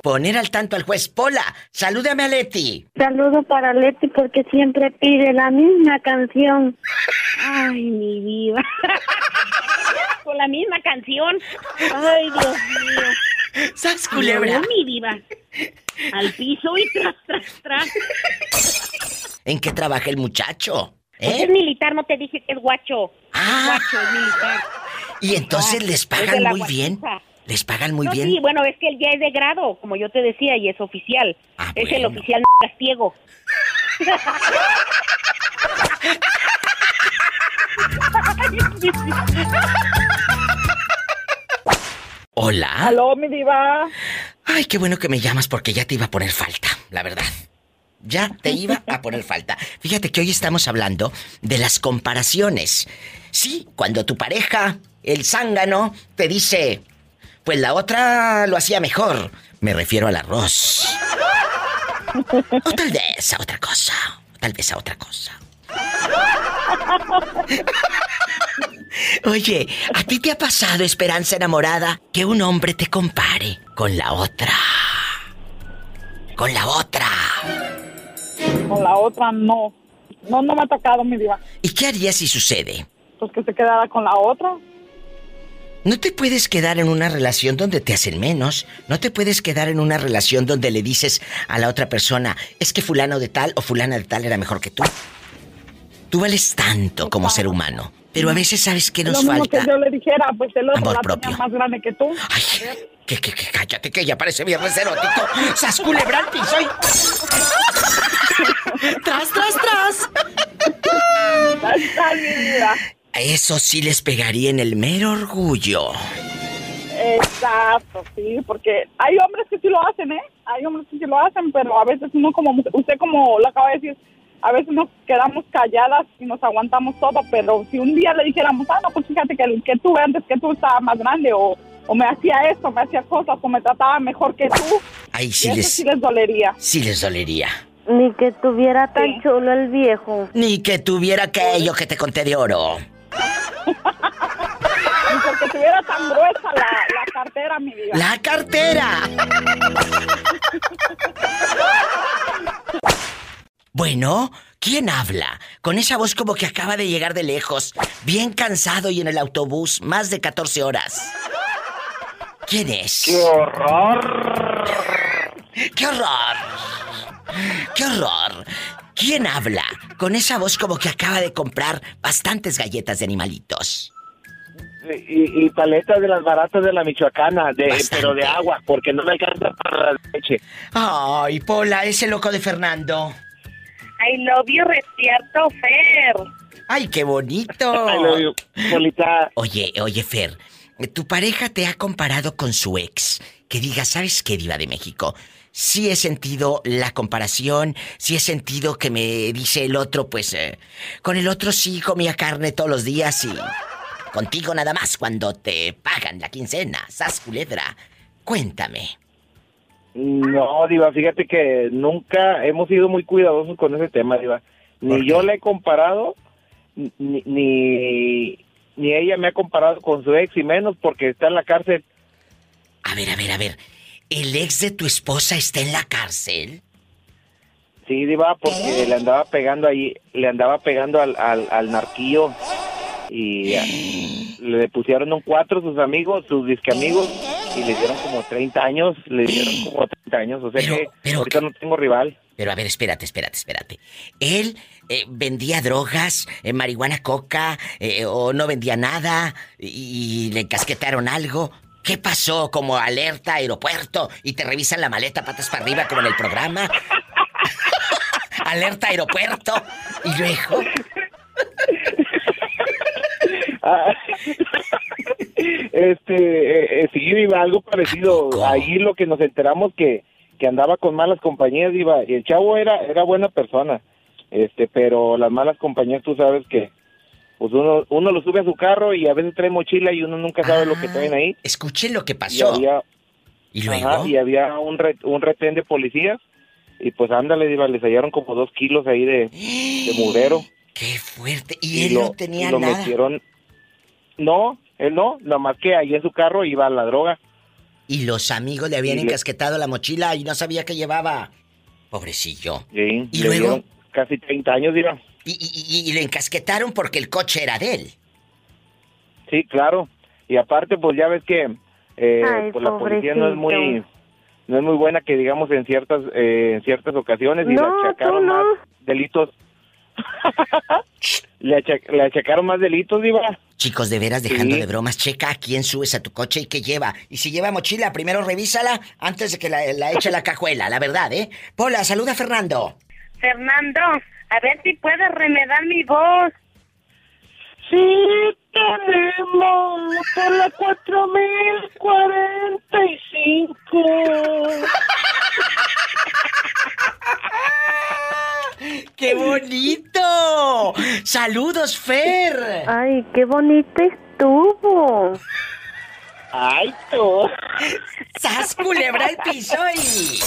Poner al tanto al juez. Pola, salúdame a Leti. Saludo para Leti porque siempre pide la misma canción. Ay, mi vida. con la misma canción. Ay, Dios mío. ¡Sas culebra! mi diva. Al piso y tras, tras, tras. ¿En qué trabaja el muchacho? Pues ¿Eh? es militar, no te dije que es guacho. Ah. Guacho, es militar. Y entonces les pagan muy bien. ¿Les pagan muy bien? Sí, bueno, es que él ya es de grado, como yo te decía, y es oficial. Ah, es el oficial Castiego. Hola. Aló, mi diva. Ay, qué bueno que me llamas porque ya te iba a poner falta, la verdad. Ya te iba a poner falta. Fíjate que hoy estamos hablando de las comparaciones. Sí, cuando tu pareja, el zángano, te dice, pues la otra lo hacía mejor. Me refiero al arroz. O tal vez a otra cosa. tal vez a otra cosa. Oye, ¿a ti te ha pasado, Esperanza enamorada, que un hombre te compare con la otra? Con la otra. Con la otra no. No, no me ha tocado mi diva. ¿Y qué harías si sucede? Pues que se quedara con la otra. No te puedes quedar en una relación donde te hacen menos. No te puedes quedar en una relación donde le dices a la otra persona, es que fulano de tal o fulana de tal era mejor que tú. Tú vales tanto como ser humano. Pero a veces sabes que nos Lo mismo falta. que yo le dijera, pues el otro Amor la propio. más grande que tú. Ay, que, que, que cállate, que ya parece viernes erótico. ¡Sas culebra soy! ¡Tras, tras, tras! Eso sí les pegaría en el mero orgullo. Exacto, sí, porque hay hombres que sí lo hacen, ¿eh? hay hombres que lo hacen, pero a veces uno como, usted como lo acaba de decir, a veces nos quedamos calladas y nos aguantamos todo, pero si un día le dijéramos, ah, no, pues fíjate que que tú antes que tú estaba más grande o, o me hacía esto, me hacía cosas o me trataba mejor que tú, Ahí sí, les, sí les dolería. Sí les dolería. Ni que tuviera tan chulo el viejo. Ni que tuviera aquello que te conté de oro. Ni porque tuviera tan gruesa la, la cartera, mi vida. ¡La cartera! Bueno, ¿quién habla? Con esa voz como que acaba de llegar de lejos, bien cansado y en el autobús, más de 14 horas. ¿Quién es? ¡Qué horror! ¡Qué horror! ¡Qué horror! ¿Quién habla? Con esa voz como que acaba de comprar bastantes galletas de animalitos. Y, paletas de las baratas de la Michoacana, de, pero de agua, porque no me alcanza para la leche. Ay, Pola, ese loco de Fernando. I love you, Recierto Fer. Ay, qué bonito. I love you, Polita. Oye, oye, Fer, tu pareja te ha comparado con su ex. Que diga, ¿sabes qué, Diva de México? Sí he sentido la comparación, sí he sentido que me dice el otro, pues, eh, con el otro sí comía carne todos los días y contigo nada más cuando te pagan la quincena, sas culebra. Cuéntame. No, Diva, fíjate que nunca hemos sido muy cuidadosos con ese tema, Diva. Ni yo le he comparado, ni, ni, ni ella me ha comparado con su ex, y menos porque está en la cárcel. A ver, a ver, a ver. ¿El ex de tu esposa está en la cárcel? Sí, Diva, porque le andaba pegando ahí, le andaba pegando al, al, al narquillo y le pusieron un cuatro sus amigos, sus disque amigos, y le dieron como 30 años, le dieron como 30 años, o sea que ahorita no tengo rival. Pero a ver, espérate, espérate, espérate. Él eh, vendía drogas, eh, marihuana, coca, eh, o no vendía nada, y, le casquetaron algo. ¿Qué pasó? Como alerta aeropuerto y te revisan la maleta patas para arriba como en el programa. alerta aeropuerto y luego Ah, este, eh, eh, sí, iba algo parecido. Ahí lo que nos enteramos que, que andaba con malas compañías, iba, y el chavo era, era buena persona, este, pero las malas compañías tú sabes que pues uno, uno lo sube a su carro y a veces trae mochila y uno nunca sabe lo que ah, traen ahí. Escuchen lo que pasó. Y, había, y había un, un retén de policías y pues ándale, iba, les hallaron como dos kilos ahí de, de murero. ¡Qué fuerte! Y, él no tenía lo Metieron... No, él no, nada más que ahí en su carro iba la droga. Y los amigos le habían encasquetado la mochila y no sabía que llevaba. Pobrecillo. Sí, y luego. Casi 30 años, dirá. Y, le encasquetaron porque el coche era de él. Sí, claro. Y aparte, pues ya ves que eh, pues la policía no es muy no es muy buena que digamos en ciertas eh, en ciertas ocasiones y le achacaron más delitos le, achacaron más delitos, Diva. Chicos, de veras, dejando de bromas, checa a quién subes a tu coche y qué lleva. Y si lleva mochila, primero revísala antes de que la, la eche a la cajuela, la verdad, ¿eh? Pola, saluda a Fernando. Fernando, a ver si puedes remedar mi voz. Sí, tenemos por la 4045. ¡Qué bonito! ¡Saludos, Fer! Ay, qué bonito estuvo. ¡Ay, tú! ¡Sas, culebra el piso y...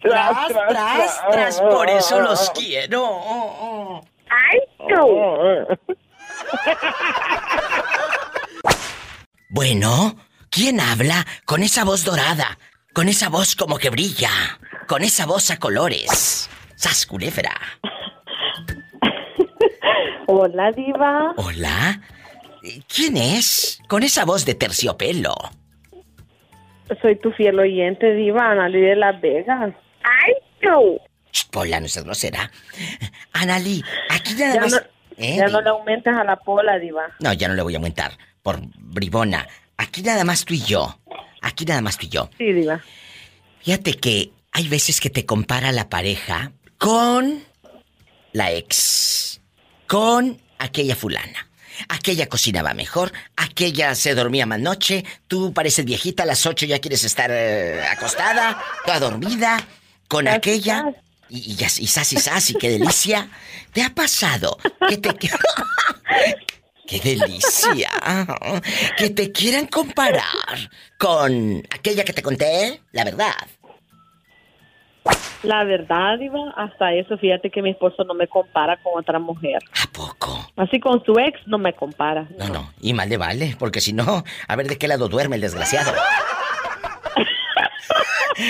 Tras, tras, tras, por eso los quiero. ¡Ay, tú! Bueno, ¿quién habla con esa voz dorada? Con esa voz como que brilla. Con esa voz a colores. ¡Sas, Hola, Diva. Hola. ¿Quién es? Con esa voz de terciopelo. Soy tu fiel oyente, Diva, Analí de Las Vegas. ¡Ay, tú! Pola, no seas grosera. Analí, aquí nada ya más. No, ¿Eh? Ya no le aumentas a la pola, Diva. No, ya no le voy a aumentar. Por bribona. Aquí nada más tú y yo. Aquí nada más tú y yo. Sí, Diva. Fíjate que hay veces que te compara la pareja con la ex, con aquella fulana. Aquella cocinaba mejor, aquella se dormía más noche, tú pareces viejita, a las 8 ya quieres estar eh, acostada, toda dormida, con aquella. Y, y, y, sas y qué delicia. ¿Te ha pasado que te... ¡Qué delicia! Que te quieran comparar con aquella que te conté, la verdad. La verdad, Iba, hasta eso, fíjate que mi esposo no me compara con otra mujer. ¿A poco? Así con su ex no me compara. No, no, y mal le vale, porque si no, a ver de qué lado duerme el desgraciado.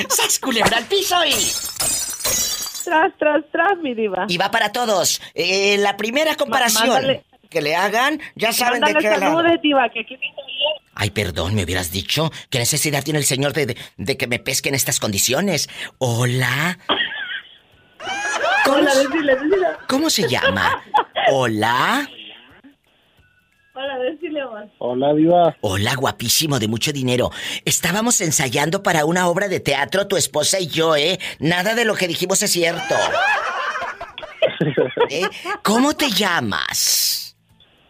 ¡Sas culebra al piso y! Tras, tras, tras, mi diva. Y va para todos. Eh, la primera comparación que le hagan, ya saben de qué saludes, diva, que aquí Ay, perdón, me hubieras dicho. ¿Qué necesidad tiene el señor de, de, que me pesque en estas condiciones? Hola. ¿Cómo, Hola, decile, decile. ¿Cómo se llama? Hola. Hola, decile, Hola, Diva. Hola, guapísimo, de mucho dinero. Estábamos ensayando para una obra de teatro, tu esposa y yo, ¿eh? Nada de lo que dijimos es cierto. ¿Eh? ¿Cómo te llamas?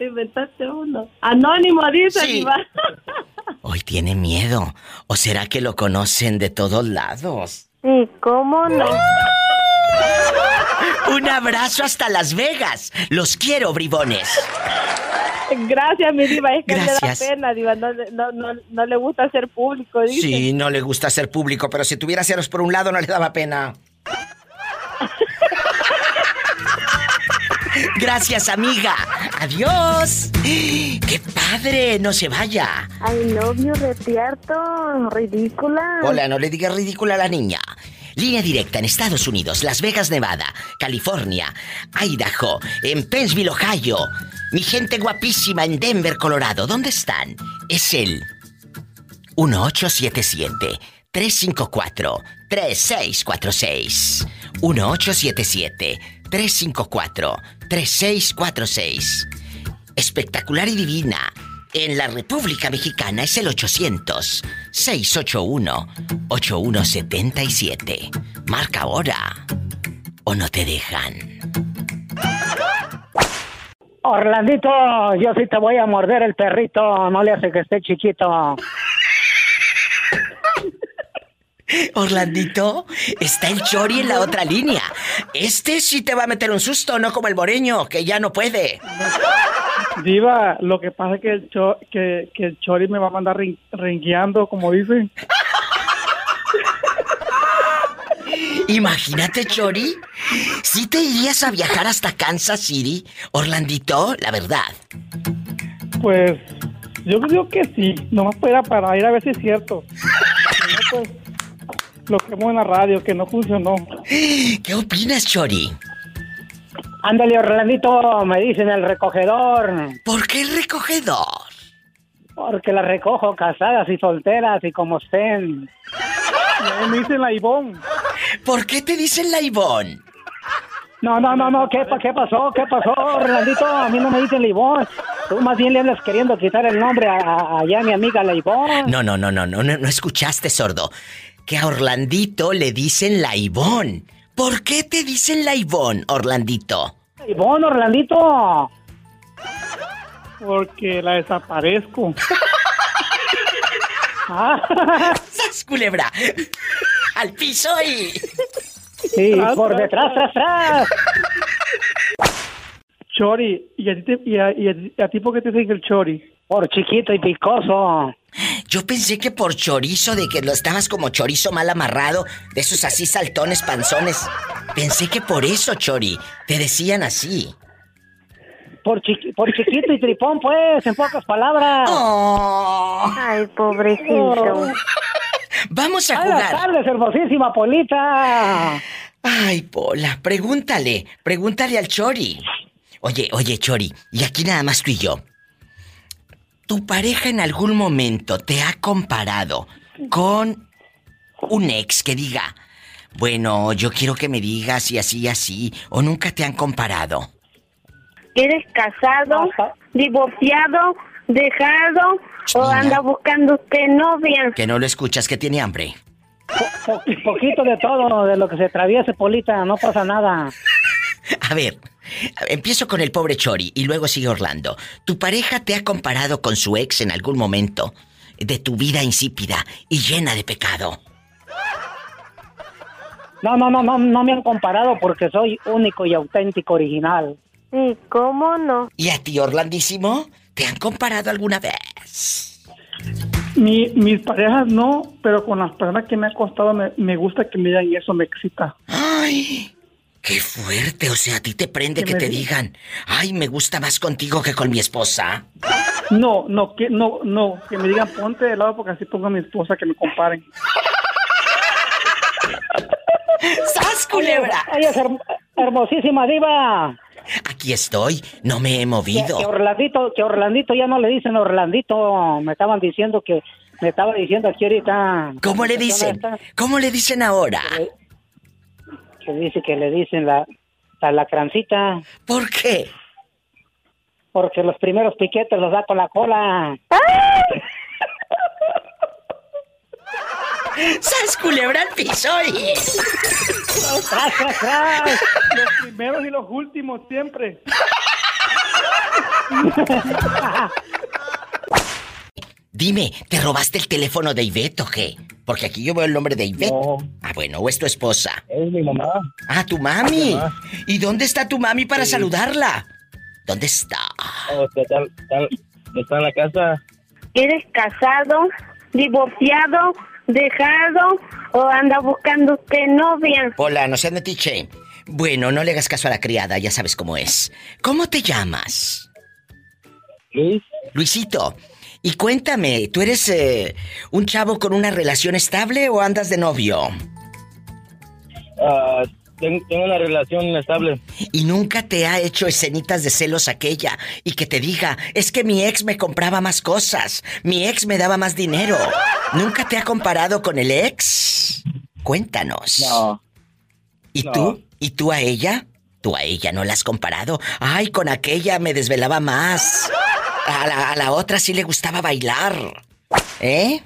Inventaste uno. Anónimo, dice sí. Hoy tiene miedo. ¿O será que lo conocen de todos lados? Sí, ¿cómo no? Un abrazo hasta Las Vegas. Los quiero, bribones. Gracias, mi diva. Es que Gracias. le da pena, diva. No, no, no, no, le gusta ser público, dice. Sí, no le gusta ser público, pero si tuviera ceros por un lado no le daba pena. Gracias, amiga. Adiós. ¡Qué padre! No se vaya. I love you, retierto. Ridícula. Hola, no le digas ridícula a la niña. Línea directa en Estados Unidos, Las Vegas, Nevada, California, Idaho, en Pennsville, Ohio. Mi gente guapísima en Denver, Colorado. ¿Dónde están? Es el 1877 354 3646. 1877 354 3646. Espectacular y divina. En la República Mexicana es el 800-681-8177. Marca ahora. ¿O no te dejan? Orlandito, yo sí te voy a morder el perrito. No le hace que esté chiquito. Orlandito, está el Chori en la otra línea. Este sí te va a meter un susto, no como el moreño, que ya no puede. Diva, lo que pasa es que el, que, el Chori me va a mandar rengueando, como dicen. Imagínate, Chori. Si te irías a viajar hasta Kansas City, Orlandito, la verdad. Pues yo creo que sí, nomás fuera para ir a ver si es cierto. Pues, lo quemó en la radio, que no funcionó. ¿Qué opinas, Chori? Ándale, Orlandito, me dicen el recogedor. ¿Por qué el recogedor? Porque las recojo casadas y solteras y como estén. me dicen la Ivón. ¿Por qué te dicen la Ivón? No, no, no, no, ¿qué, qué pasó? ¿Qué pasó, Orlandito? A mí no me dicen la Ivón. Tú más bien le andas queriendo quitar el nombre a, a, a mi amiga la Ivón. No, no, no, no, no, no, no escuchaste, sordo que a Orlandito le dicen la Ivón. ¿Por qué te dicen la Ivón, Orlandito? Ivón, Orlandito. Porque la desaparezco. ah. ¡Sas, culebra! ¡Al piso y... Sí, por detrás, tras, tras. Chori, ¿y a ti, y a, y a, ti por qué te dicen el chori? Por chiquito y picoso. Yo pensé que por chorizo, de que lo estabas como chorizo mal amarrado, de esos así saltones, panzones. Pensé que por eso, Chori, te decían así. Por, por chiquito y tripón, pues, en pocas palabras. Oh. Ay, pobrecito. Vamos a jugar. Buenas tardes, hermosísima Polita. Ay, Pola, pregúntale, pregúntale al Chori. Oye, oye, Chori, y aquí nada más tú y yo. ¿Tu pareja en algún momento te ha comparado con un ex que diga, bueno, yo quiero que me digas y así y así, o nunca te han comparado? ¿Eres casado, divorciado, dejado o anda buscando usted novia? Que no lo escuchas, que tiene hambre. poquito de todo, de lo que se atraviese, Polita, no pasa nada. A ver, Empiezo con el pobre Chori y luego sigue Orlando. ¿Tu pareja te ha comparado con su ex en algún momento de tu vida insípida y llena de pecado? No, no, no, no, no me han comparado porque soy único y auténtico original. ¿Y cómo no? ¿Y a ti, Orlandísimo? ¿Te han comparado alguna vez? Mi, mis parejas no, pero con las personas que me ha costado me, me gusta que me digan y eso me excita. ¡Ay! ¡Qué fuerte! O sea, a ti te prende que, te digan, ay, me gusta más contigo que con mi esposa. No, no, que no, no, que me digan ponte de lado porque así pongo a mi esposa que me comparen. ¡Sas, culebra! Ella es hermosísima diva. Aquí estoy, no me he movido. Que, Orlandito, que Orlandito ya no le dicen Orlandito, me estaban diciendo que, me estaba diciendo aquí ahorita. ¿Cómo le dicen? ¿Cómo le dicen ahora? Que, dice que le dicen la, la lacrancita. ¿Por qué? Porque los primeros piquetes los da con la cola. ¡Sas culebra al piso! Los primeros y los últimos siempre. Dime, ¿te robaste el teléfono de Ivette o qué? Porque aquí yo veo el nombre de Ivette. Ah, bueno, ¿o es tu esposa? Es mi mamá. Ah, tu mami. ¿Y dónde está tu mami para saludarla? ¿Dónde está? Oh, está, está en la casa. ¿Eres casado, divorciado dejado o anda buscando usted novia? Hola, no seas metiche. Bueno, no le hagas caso a la criada, ya sabes cómo es. ¿Cómo te llamas? Luis. Luisito. Y cuéntame, ¿tú eres eh, un chavo con una relación estable o andas de novio? Ah, tengo, una relación estable. ¿Y nunca te ha hecho escenitas de celos aquella y que te diga, es que mi ex me compraba más cosas, mi ex me daba más dinero? ¿Nunca te ha comparado con el ex? Cuéntanos. No. ¿Y tú? ¿Y tú a ella? Tú a ella no la has comparado. Ay, con aquella me desvelaba más. A la, a la otra sí le gustaba bailar. ¿Eh?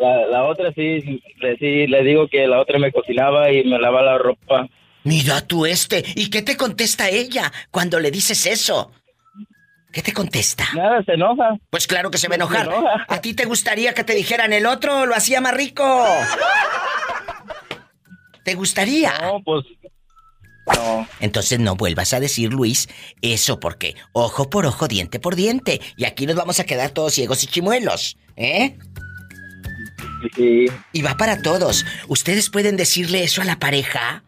La, otra sí, sí, le digo que la otra me cocinaba y me lavaba la ropa. Mira tú este, ¿y qué te contesta ella cuando le dices eso? ¿Qué te contesta? Nada, se enoja. Pues claro que se va a enojar. ¿A ti te gustaría que te dijeran el otro lo hacía más rico? ¿Te gustaría? No, pues no. Entonces no vuelvas a decir, Luis, eso porque ojo por ojo, diente por diente. Y aquí nos vamos a quedar todos ciegos y chimuelos, ¿eh? Y va para todos. ¿Ustedes pueden decirle eso a la pareja?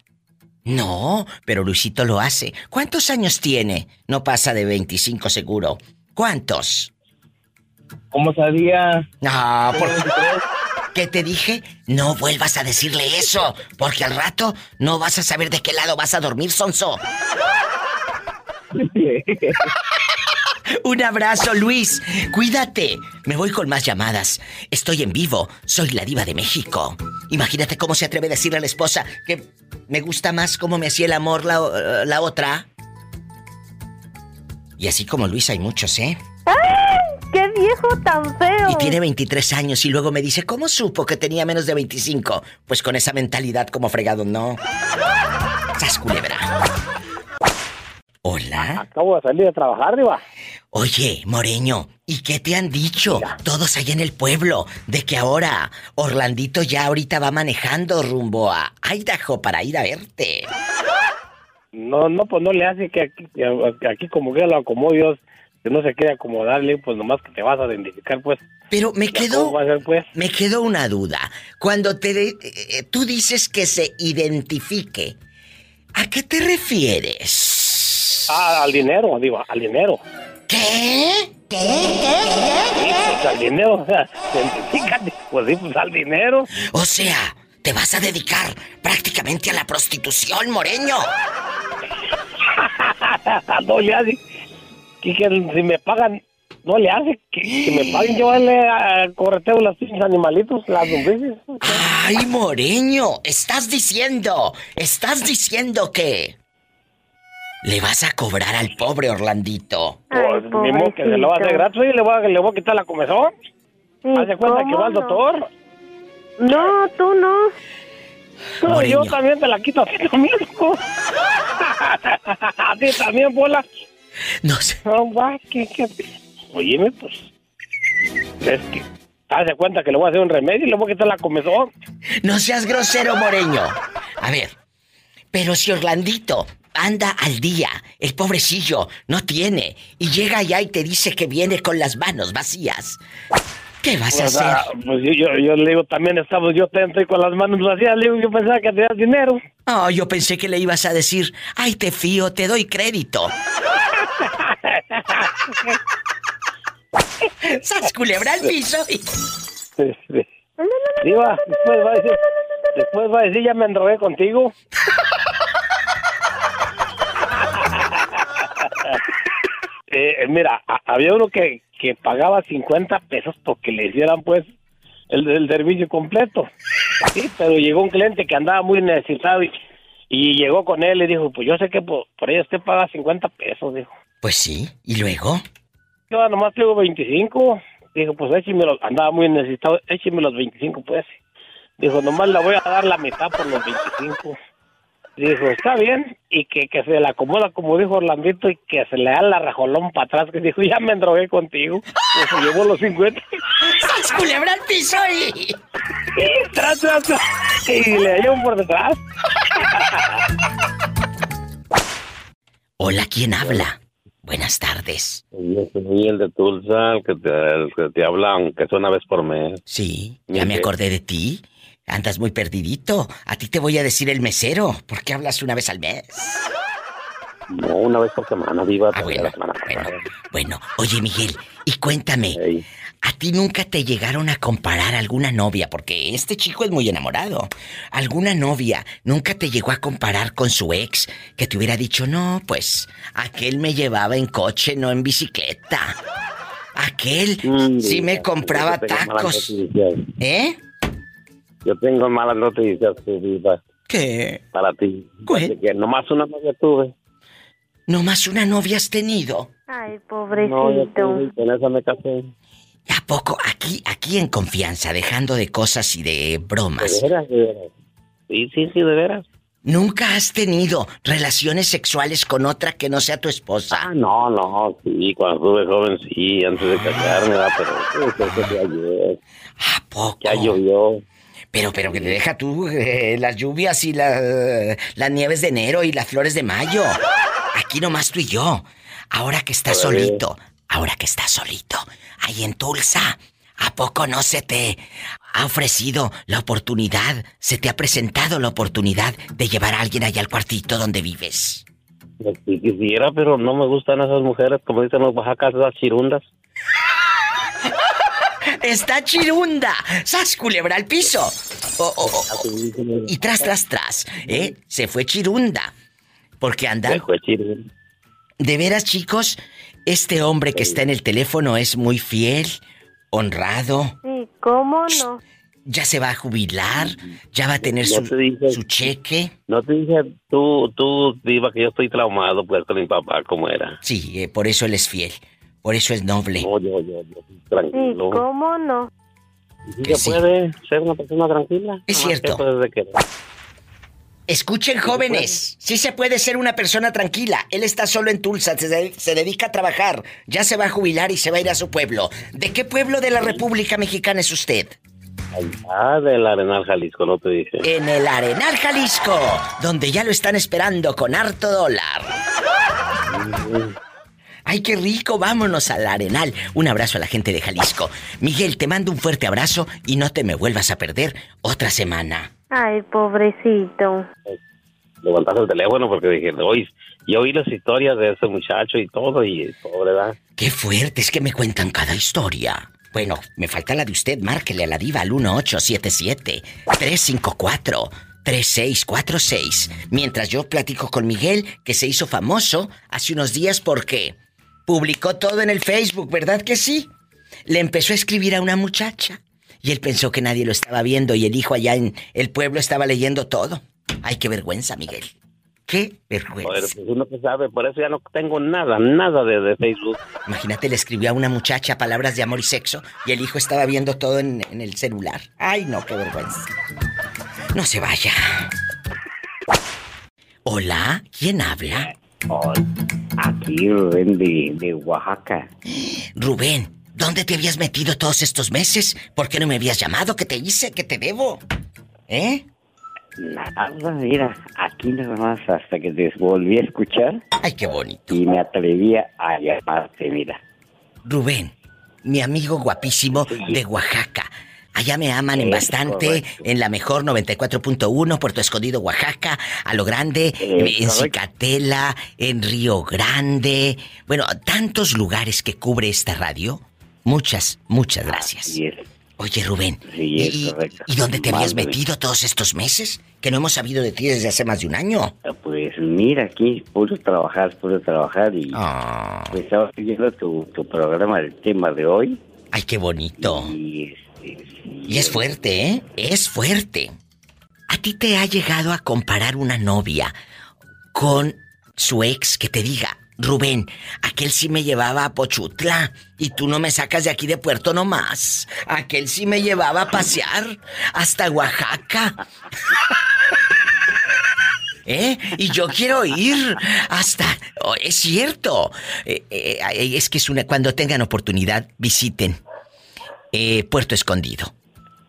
No, pero Luisito lo hace. ¿Cuántos años tiene? No pasa de 25 seguro. ¿Cuántos? ¿Cómo sabía? No, por... ¿Qué te dije? No vuelvas a decirle eso, porque al rato no vas a saber de qué lado vas a dormir, Sonso. Un abrazo, Luis. Cuídate. Me voy con más llamadas. Estoy en vivo. Soy la diva de México. Imagínate cómo se atreve a decirle a la esposa que me gusta más cómo me hacía el amor la, la otra. Y así como Luis hay muchos, ¿eh? ¡Ay! ¡Qué viejo tan feo! Y tiene 23 años y luego me dice, ¿cómo supo que tenía menos de 25? Pues con esa mentalidad como fregado, ¿no? ¡Sas culebra! Hola. Acabo de salir de trabajar, Diva. Oye, Moreño, ¿y qué te han dicho todos allá en el pueblo de que ahora Orlandito ya ahorita va manejando rumbo a Idaho para ir a verte? No, no, pues no le hace que aquí, aquí como que lo acomodo que no se quiere acomodarle, pues nomás que te vas a identificar, pues. Pero me quedó, pues? me quedó una duda. Cuando te, eh, tú dices que se identifique, ¿a qué te refieres? Ah, al dinero, digo, al dinero. ¿Qué? ¿Qué? ¿Qué? ¿Qué? Pues al dinero, o sea, fíjate, pues sí, pues al dinero. O sea, te vas a dedicar prácticamente a la prostitución, Moreño. no hace. Que, si me pagan, no le hace. Que, me paguen, yo le a correteo las animalitos, las lombrices. Ay, Moreño, estás diciendo, estás diciendo que le vas a cobrar al pobre Orlandito. Pues mismo que se lo va a hacer gratis y le voy a, le voy a quitar la comezón. Hace cuenta que va al doctor. No, tú no. No, yo también te la quito a ti también. ¿A ti también, Pola? No sé. No, va, ¿qué, qué? Oye, pues... Es que... Haz de cuenta que le voy a hacer un remedio y le voy a quitar la comezón. No seas grosero, Moreño. A ver, pero si Orlandito anda al día, el pobrecillo no tiene, y llega allá y te dice que viene con las manos vacías. ¿Qué vas a hacer? ah, Pues yo, yo, yo le digo, también estamos, yo te estoy con las manos vacías, le digo, yo pensaba que te das dinero. Oh, yo pensé que le ibas a decir, ay, te fío, te doy crédito. ¡Sas culebra al piso! Diva, después va a decir, ya me enrogué contigo. Eh, mira, a- había uno que, que pagaba 50 pesos porque le hicieran pues el, servicio completo. Pero llegó un cliente que andaba muy necesitado y, y llegó con él y dijo, pues yo sé que por, por ella usted paga 50 pesos, dijo. Pues sí, ¿y luego? Yo nomás tengo 25. Dijo, pues écheme los, andaba muy necesitado, écheme los 25 pues. Dijo, nomás le voy a dar la mitad por los 25. Dijo, está bien, y que, que se le acomoda, como dijo Orlandito, y que se le da la rajolón para atrás, que dijo, ya me endrogué contigo. Pues se llevó los 50. ¡Sas culebra al piso y... Y tras, tras, tras, y le dio por detrás. Hola, ¿quién habla? Buenas tardes. Yo soy el de Tulsa, el que te, el que te habla, aunque sea una vez por mes. Sí, ya me acordé de ti. Andas muy perdidito. A ti te voy a decir el mesero. ¿Por qué hablas una vez al mes? No, una vez por semana, viva. Ah, bueno, bueno, bueno. Oye, Miguel, y cuéntame, ¿a ti nunca te llegaron a comparar alguna novia? Porque este chico es muy enamorado. ¿Alguna novia nunca te llegó a comparar con su ex que te hubiera dicho, no, pues, aquel me llevaba en coche, no en bicicleta? Aquel sí me compraba Yo tengo malas tacos. noticias. ¿Eh? Yo tengo malas noticias, sí, viva. ¿Qué? Para ti. Que nomás una novia tuve. ¿No más una novia has tenido? Ay, No, yo pobrecito. tuve y con esa me casé. ¿A poco? Aquí, aquí en confianza, dejando de cosas y de bromas. ¿De veras, de veras? Sí, sí, sí, de veras. ¿Nunca has tenido relaciones sexuales con otra que no sea tu esposa? Ah, no, no, sí, cuando estuve joven, sí, antes de casarme, pero eso eso fue ayer. ¿A poco? Ya llovió. Pero, pero que te deja tú eh, las lluvias y la- las nieves de enero y las flores de mayo. Aquí nomás tú y yo. Ahora que estás solito, ahora que estás solito, ahí en Tulsa, ¿a poco no se te ha ofrecido la oportunidad, se te ha presentado la oportunidad de llevar a alguien allá al cuartito donde vives? Pues sí quisiera, pero no me gustan esas mujeres, como dicen los oaxacas, esas chirundas. ¡Está chirunda! ¡Sas culebra al piso! Oh, oh, oh. Y tras, tras, tras, ¿eh? Se fue chirunda. Porque anda. Se fue chirunda. De veras, chicos, este hombre que está en el teléfono es muy fiel, honrado, Sí, ¿cómo no? ya se va a jubilar, ya va a tener No su, te dije- su cheque. No te dije, tú, tú, diva, que yo estoy traumado, pues, con mi papá, como era. Sí, eh, por eso él es fiel, por eso es noble. No, yo, yo, yo, Sí, tranquilo. ¿cómo no? Sí Que sí. puede ser una persona tranquila. Es Nomás cierto. que eso es de querer. Escuchen jóvenes, sí se puede ser una persona tranquila. Él está solo en Tulsa, se, de- se dedica a trabajar, ya se va a jubilar y se va a ir a su pueblo. ¿De qué pueblo de la República Mexicana es usted? Ah, del Arenal Jalisco, no te dije. En el Arenal Jalisco, donde ya lo están esperando con harto dólar. Ay, qué rico, vámonos al Arenal. Un abrazo a la gente de Jalisco. Miguel, te mando un fuerte abrazo y no te me vuelvas a perder otra semana. Ay, pobrecito. Levantaste el teléfono porque dije, oye, yo oí las historias de ese muchacho y todo, y pobre, ¿verdad? Qué fuerte es que me cuentan cada historia. Bueno, me falta la de usted, márquele a la diva al 1877-354-3646. Mientras yo platico con Miguel, que se hizo famoso hace unos días porque publicó todo en el Facebook, ¿verdad que sí? Le empezó a escribir a una muchacha y él pensó que nadie lo estaba viendo y el hijo allá en el pueblo estaba leyendo todo. Ay, qué vergüenza, Miguel. Qué vergüenza. Joder, pues uno que sabe, por eso ya no tengo nada, nada de, de Facebook. Imagínate, le escribió a una muchacha palabras de amor y sexo y el hijo estaba viendo todo en, en el celular. Ay, no, qué vergüenza. No se vaya. Hola, ¿quién habla? Aquí Rubén de, de Oaxaca. Rubén, ¿dónde te habías metido todos estos meses? ¿Por qué no me habías llamado? ¿Qué te hice? ¿Qué te debo? ¿Eh? Nada, mira, aquí nada más hasta que te volví a escuchar. Ay, qué bonito. Y me atrevía a llamarte, mira. Rubén, mi amigo guapísimo de Oaxaca. Allá me aman en bastante, en la mejor 94.1, Puerto Escondido, Oaxaca, a lo grande, en Cicatela, en Río Grande. Bueno, tantos lugares que cubre esta radio. Muchas, muchas gracias. Oye, Rubén, ¿y, dónde te habías metido todos estos meses? Que no hemos sabido de ti desde hace más de un año. Pues mira, aquí puro trabajar, puro trabajar y ah. pues estaba siguiendo tu, programa, el tema de hoy. Ay, qué bonito. Y, y es fuerte, ¿eh? Es fuerte. ¿A ti te ha llegado a comparar una novia con su ex que te diga, Rubén, aquel sí me llevaba a Pochutla y tú no me sacas de aquí de Puerto nomás. Aquel sí me llevaba a pasear hasta Oaxaca. ¿Eh? Y yo quiero ir hasta... Oh, es cierto. Eh, eh, es que es una... Cuando tengan oportunidad, visiten Puerto Escondido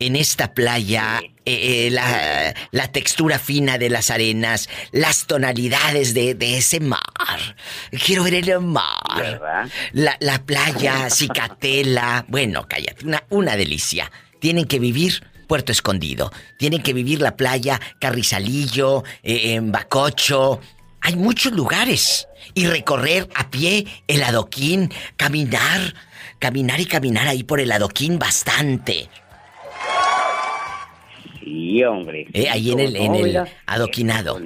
en esta playa, eh, eh, la, textura fina de las arenas, las tonalidades de, ese mar. Quiero ver el mar. La, la, playa, Cicatela. Bueno, cállate, una, una delicia. Tienen que vivir Puerto Escondido. Tienen que vivir la playa Carrizalillo, eh, en Bacocho. Hay muchos lugares. Y recorrer a pie el adoquín, caminar, caminar y caminar ahí por el adoquín bastante. Sí, hombre. Eh, ahí en el, en el adoquinado.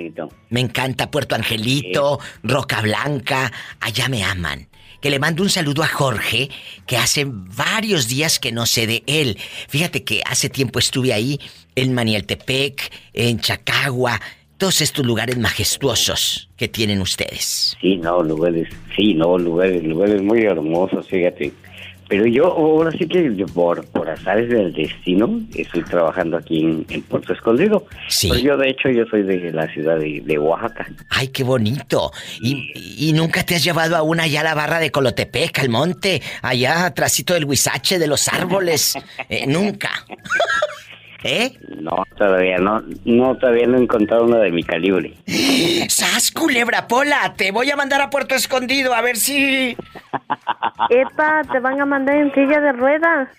Me encanta Puerto Angelito, Roca Blanca, allá me aman. Que le mando un saludo a Jorge, que hace varios días que no sé de él. Fíjate que hace tiempo estuve ahí, en Manialtepec, en Chacagua, todos estos lugares majestuosos que tienen ustedes. Sí, no, lugares, sí, no, lugares, lugares muy hermosos, fíjate. Pero yo ahora sí que por, por azares del destino estoy trabajando aquí en, Puerto Escondido. Sí. Pero yo de hecho yo soy de la ciudad de, Oaxaca. Ay, qué bonito. ¿Y, nunca te has llevado a una allá a la barra de Colotepec, al monte, allá atrásito del huizache de los árboles? Eh, nunca. ¿Eh? No, todavía no, no, todavía no he encontrado una de mi calibre. ¡Sas, culebra pola! Te voy a mandar a Puerto Escondido a ver si... Epa, te van a mandar en silla de ruedas.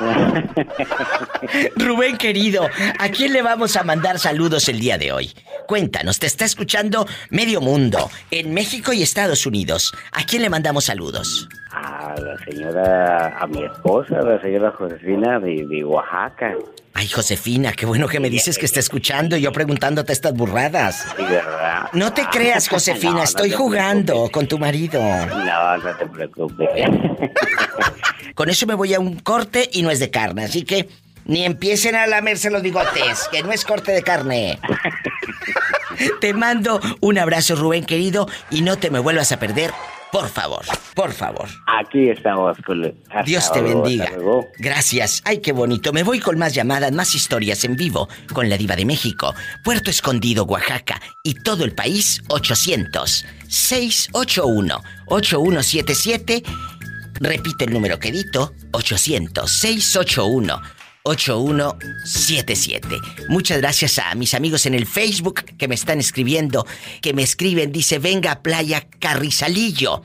Rubén querido, ¿a quién le vamos a mandar saludos el día de hoy? Cuéntanos, te está escuchando medio mundo, en México y Estados Unidos. ¿A quién le mandamos saludos? A la señora, a mi esposa, la señora Josefina de, Oaxaca. Ay, Josefina, qué bueno que me dices que está escuchando y yo preguntándote estas burradas. Sí, ¿verdad? No te creas, Josefina, estoy jugando con tu marido. No, no te preocupes. con eso me voy a un corte y no es de carne, así que ni empiecen a lamerse los bigotes, que no es corte de carne. Te mando un abrazo, Rubén querido, y no te me vuelvas a perder, por favor, por favor. Aquí estamos, con Dios te bendiga. Gracias. Ay, qué bonito. Me voy con más llamadas, más historias en vivo con la Diva de México, Puerto Escondido, Oaxaca y todo el país 800 681 8177. Repite el número quedito 800 681 8177. Muchas gracias a mis amigos en el Facebook que me están escribiendo, que me escriben, dice, venga Playa Carrizalillo.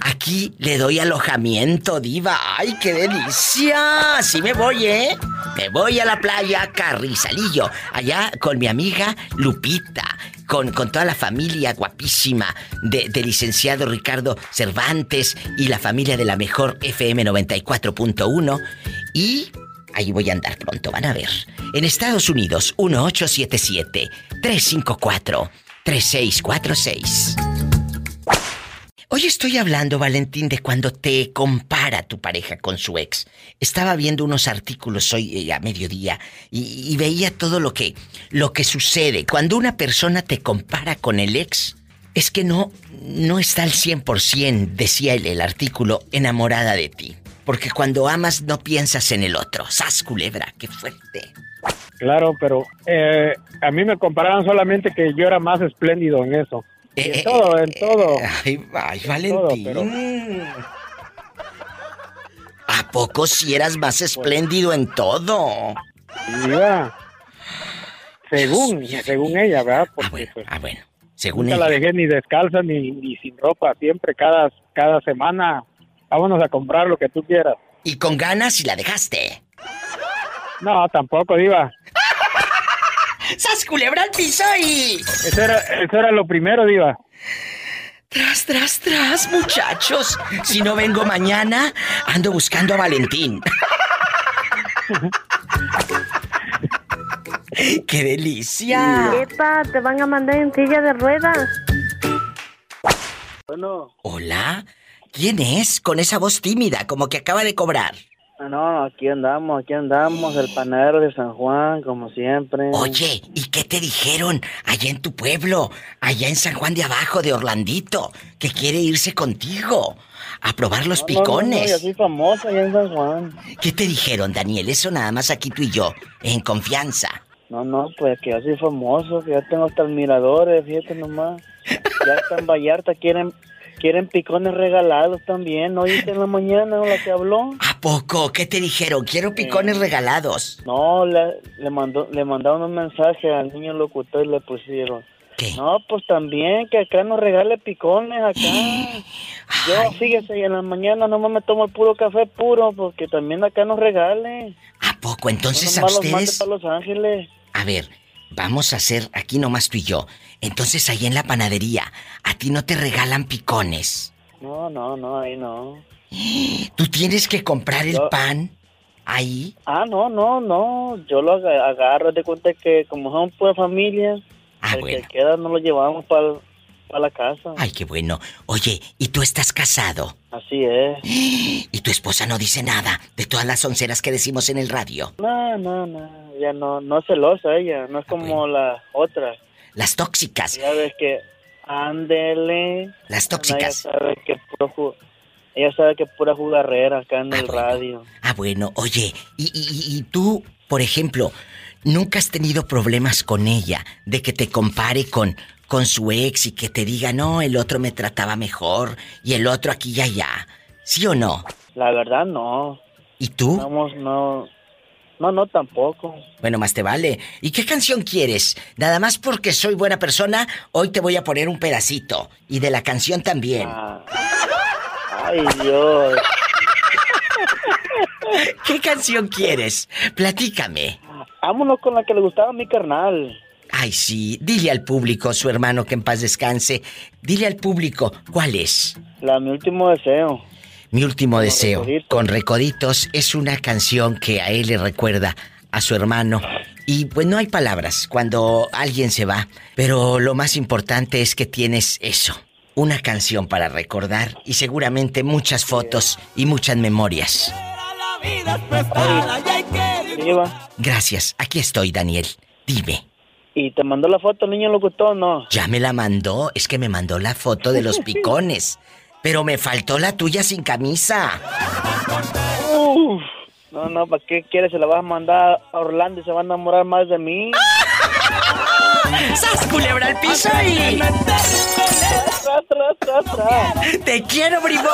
Aquí le doy alojamiento, diva. ¡Ay, qué delicia! Sí me voy, ¿eh? Me voy a la playa Carrizalillo, allá con mi amiga Lupita, con, con toda la familia guapísima de, de, licenciado Ricardo Cervantes y la familia de la mejor FM 94.1. Y Ahí voy a andar pronto, van a ver. En Estados Unidos, 1877-354-3646. Hoy estoy hablando, Valentín, de cuando te compara tu pareja con su ex. Estaba viendo unos artículos hoy eh, a mediodía y, veía todo lo que, lo que sucede. Cuando una persona te compara con el ex, es que no, no está al 100%, decía el artículo, enamorada de ti. Porque cuando amas no piensas en el otro. ¡Sas, culebra! ¡Qué fuerte! claro, pero eh, a mí me comparaban solamente que yo era más espléndido en eso. en eh, todo, en todo. Ay, ay Valentín. ¿A poco si eras más espléndido en todo? Según, según ella, ¿verdad? ah, bueno, pues, ah, bueno. Según nunca la dejé ni descalza ni, ni sin ropa. Siempre, cada, cada semana, vámonos a comprar lo que tú quieras. ¿Y con ganas y la dejaste? No, tampoco, Diva. ¡Sas culebra al piso y... Eso era, eso era lo primero, Diva. Tras, tras, tras, muchachos. Si no vengo mañana, ando buscando a Valentín. ¡Qué delicia! Epa, te van a mandar en silla de ruedas. Bueno. Hola. ¿Quién es? Con esa voz tímida, como que acaba de cobrar. Ah, no, aquí andamos, aquí andamos, el panadero de San Juan, como siempre. Oye, ¿y qué te dijeron allá en tu pueblo, allá en San Juan de Abajo, de Orlandito, que quiere irse contigo a probar los picones? No, yo soy famosa allá en San Juan. ¿Qué te dijeron, Daniel? Eso nada más aquí tú y yo, en confianza. No, no, pues que yo soy famoso, que ya tengo hasta el miradores, fíjate nomás. Ya está en Vallarta, quieren Quieren picones regalados también, ¿no oíste en la mañana la que habló? ¿A poco? ¿Qué te dijeron? Quiero picones regalados. No, le, le, mandó, le mandaron un mensaje al niño locutor y le pusieron. ¿Qué? No, pues también que acá nos regale picones acá. Yo, fíjese, y en la mañana nomás me tomo el puro café puro porque también acá nos regale. ¿A poco? Entonces a ustedes... Los Los Ángeles. A ver, vamos a hacer aquí nomás tú y yo. Entonces ahí en la panadería, ¿a ti no te regalan picones? No, no, no, ahí no. ¿Tú tienes que comprar el pan ahí? Ah, no, no, no. Yo lo agarro de cuenta que como somos pues familia, ah, el bueno. que queda no lo llevamos para la casa. Ay, qué bueno. Oye, ¿y tú estás casado? Así es. ¿Y tu esposa no dice nada de todas las onceras que decimos en el radio? No, no, no. Ya no, no es celosa ella. No es ah, como la otra. Las tóxicas. Ya ves que ándele. Las tóxicas. Ella sabe que puro ella sabe que pura jugarrera acá en ah, el radio. Ah, bueno, oye, y, y, y tú, por ejemplo, nunca has tenido problemas con ella de que te compare con, con su ex y que te diga, no, el otro me trataba mejor y el otro aquí y allá. ¿Sí o no? La verdad, no. ¿Y tú? Vamos, no. No, no, tampoco. Bueno, más te vale. ¿Y qué canción quieres? Nada más porque soy buena persona, hoy te voy a poner un pedacito. Y de la canción también. Ah. Ay, Dios. ¿Qué canción quieres? Platícame. Vámonos con la que le gustaba a mi carnal. Ay, sí. Dile al público, su hermano que en paz descanse. Dile al público, ¿cuál es? La mi último deseo. Mi último deseo, con Recoditos, es una canción que a él le recuerda a su hermano. Y pues no hay palabras cuando alguien se va, pero lo más importante es que tienes eso, una canción para recordar y seguramente muchas fotos y muchas memorias. Gracias, aquí estoy, Daniel. Dime. ¿Y te mandó la foto, niño locutor, no? Ya me la mandó, es que me mandó la foto de los picones. Pero me faltó la tuya sin camisa. no, no, ¿para qué quieres? Se la vas a mandar a Orlando y se va a enamorar más de mí. ¡Sas culebra al piso y... ¡Te quiero, bribón!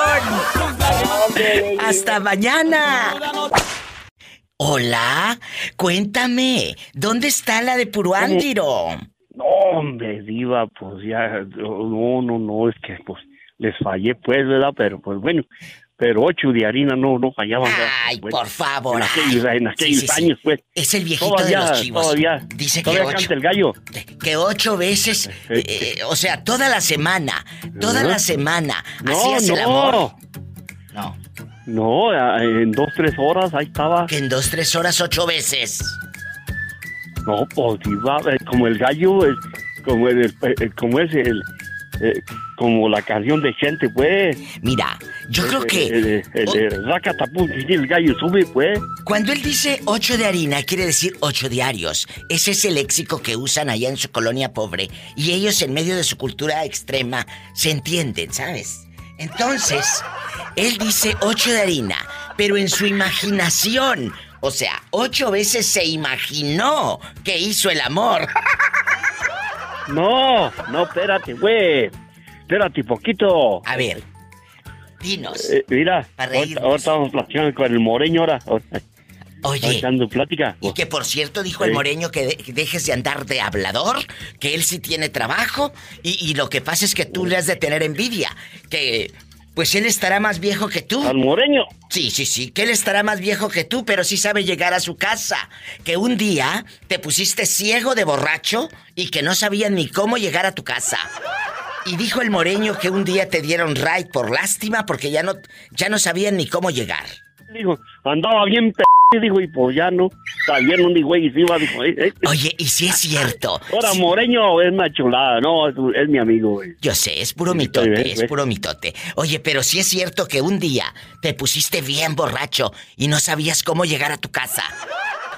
¡Hasta mañana! Hola, cuéntame, ¿dónde está la de Puruándiro? No, hombre, diva, pues ya, no, no, no, es que pues les fallé pues, ¿verdad? Pero pues bueno, pero ocho de harina no, no fallaban. Ay, por favor. En aquellos, en aquellos años, pues. Es el viejito de los chivos. Todavía, Dice todavía que ocho, canta el gallo. Que ocho veces, eh, eh, o sea, toda la semana, toda la semana, no, hacías no. el amor. No. No, en dos, tres horas, ahí estaba. Que en dos, tres horas, ocho veces. No, pues iba, eh, como el gallo, como, el, como es el, eh, como la canción de gente, pues. Mira, yo creo que. El, gallo sube, pues. Cuando él dice ocho de harina, quiere decir ocho diarios. Ese es el léxico que usan allá en su colonia pobre. Y ellos, en medio de su cultura extrema, se entienden, ¿sabes? Entonces, él dice ocho de harina, pero en su imaginación, O sea, ocho veces se imaginó que hizo el amor. No, no, espérate, güey. Espérate, poquito. A ver, dinos. Eh, mira, ahora, estamos platicando con el moreño ahora. Oye. Echando plática. Y que por cierto dijo el moreño que, dejes de andar de hablador, que él sí tiene trabajo y, y, lo que pasa es que tú le has de tener envidia, que pues él estará más viejo que tú. ¿Al moreño? Sí, sí, sí, que él estará más viejo que tú, pero sí sabe llegar a su casa. Que un día te pusiste ciego de borracho y que no sabían ni cómo llegar a tu casa. Y dijo el moreño que un día te dieron ride por lástima porque ya no, ya no sabían ni cómo llegar. Dijo, andaba bien p dijo, y pues ya no. También un güey encima, dijo, eh, eh. Oye, y si es cierto. Ahora, Moreño es una chulada, no, es, mi amigo, güey. Yo sé, es puro mitote, es puro mitote. Oye, pero si es cierto que un día te pusiste bien borracho y no sabías cómo llegar a tu casa.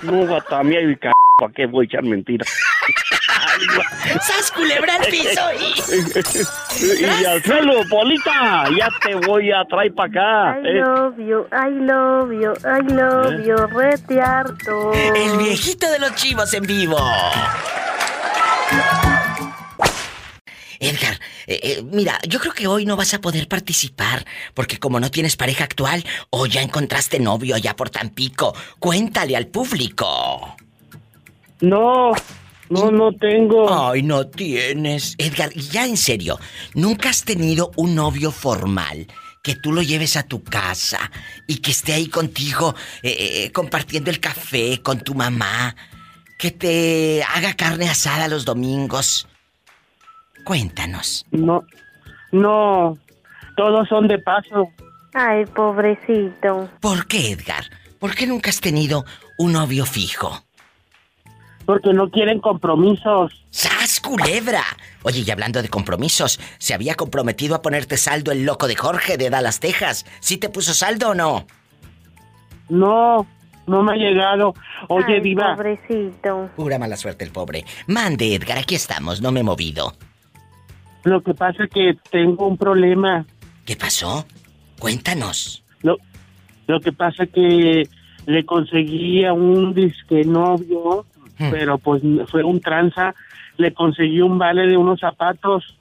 No, también hay ¿Para qué voy a echar mentiras? ¡Sas culebra al piso! Y, y al suelo, Polita, ya te voy a traer para acá. I love you, I love you, I love ¿Eh? you. El viejito de los chivos en vivo. Edgar, eh, eh, mira, yo creo que hoy no vas a poder participar, porque como no tienes pareja actual, o ya encontraste novio allá por Tampico, cuéntale al público. No, no, no tengo. Ay, no tienes. Edgar, ya en serio, ¿nunca has tenido un novio formal? Que tú lo lleves a tu casa y que esté ahí contigo eh, compartiendo el café con tu mamá. Que te haga carne asada los domingos. Cuéntanos. No, no, todos son de paso. Ay, pobrecito. ¿Por qué, Edgar? ¿Por qué nunca has tenido un novio fijo? Porque no quieren compromisos. ¡Sas, culebra! Oye, y hablando de compromisos, ¿se había comprometido a ponerte saldo el loco de Jorge de Dallas, Texas? ¿Sí te puso saldo o no? No, no me ha llegado. Oye, Ay, Diva. Pobrecito. Pura mala suerte el pobre. Mande, Edgar, aquí estamos, no me he movido. Lo que pasa es que tengo un problema. ¿Qué pasó? Cuéntanos. Lo, lo que pasa es que le conseguí a un disque novio Hmm. pero pues fue un tranza, le conseguí un vale de unos zapatos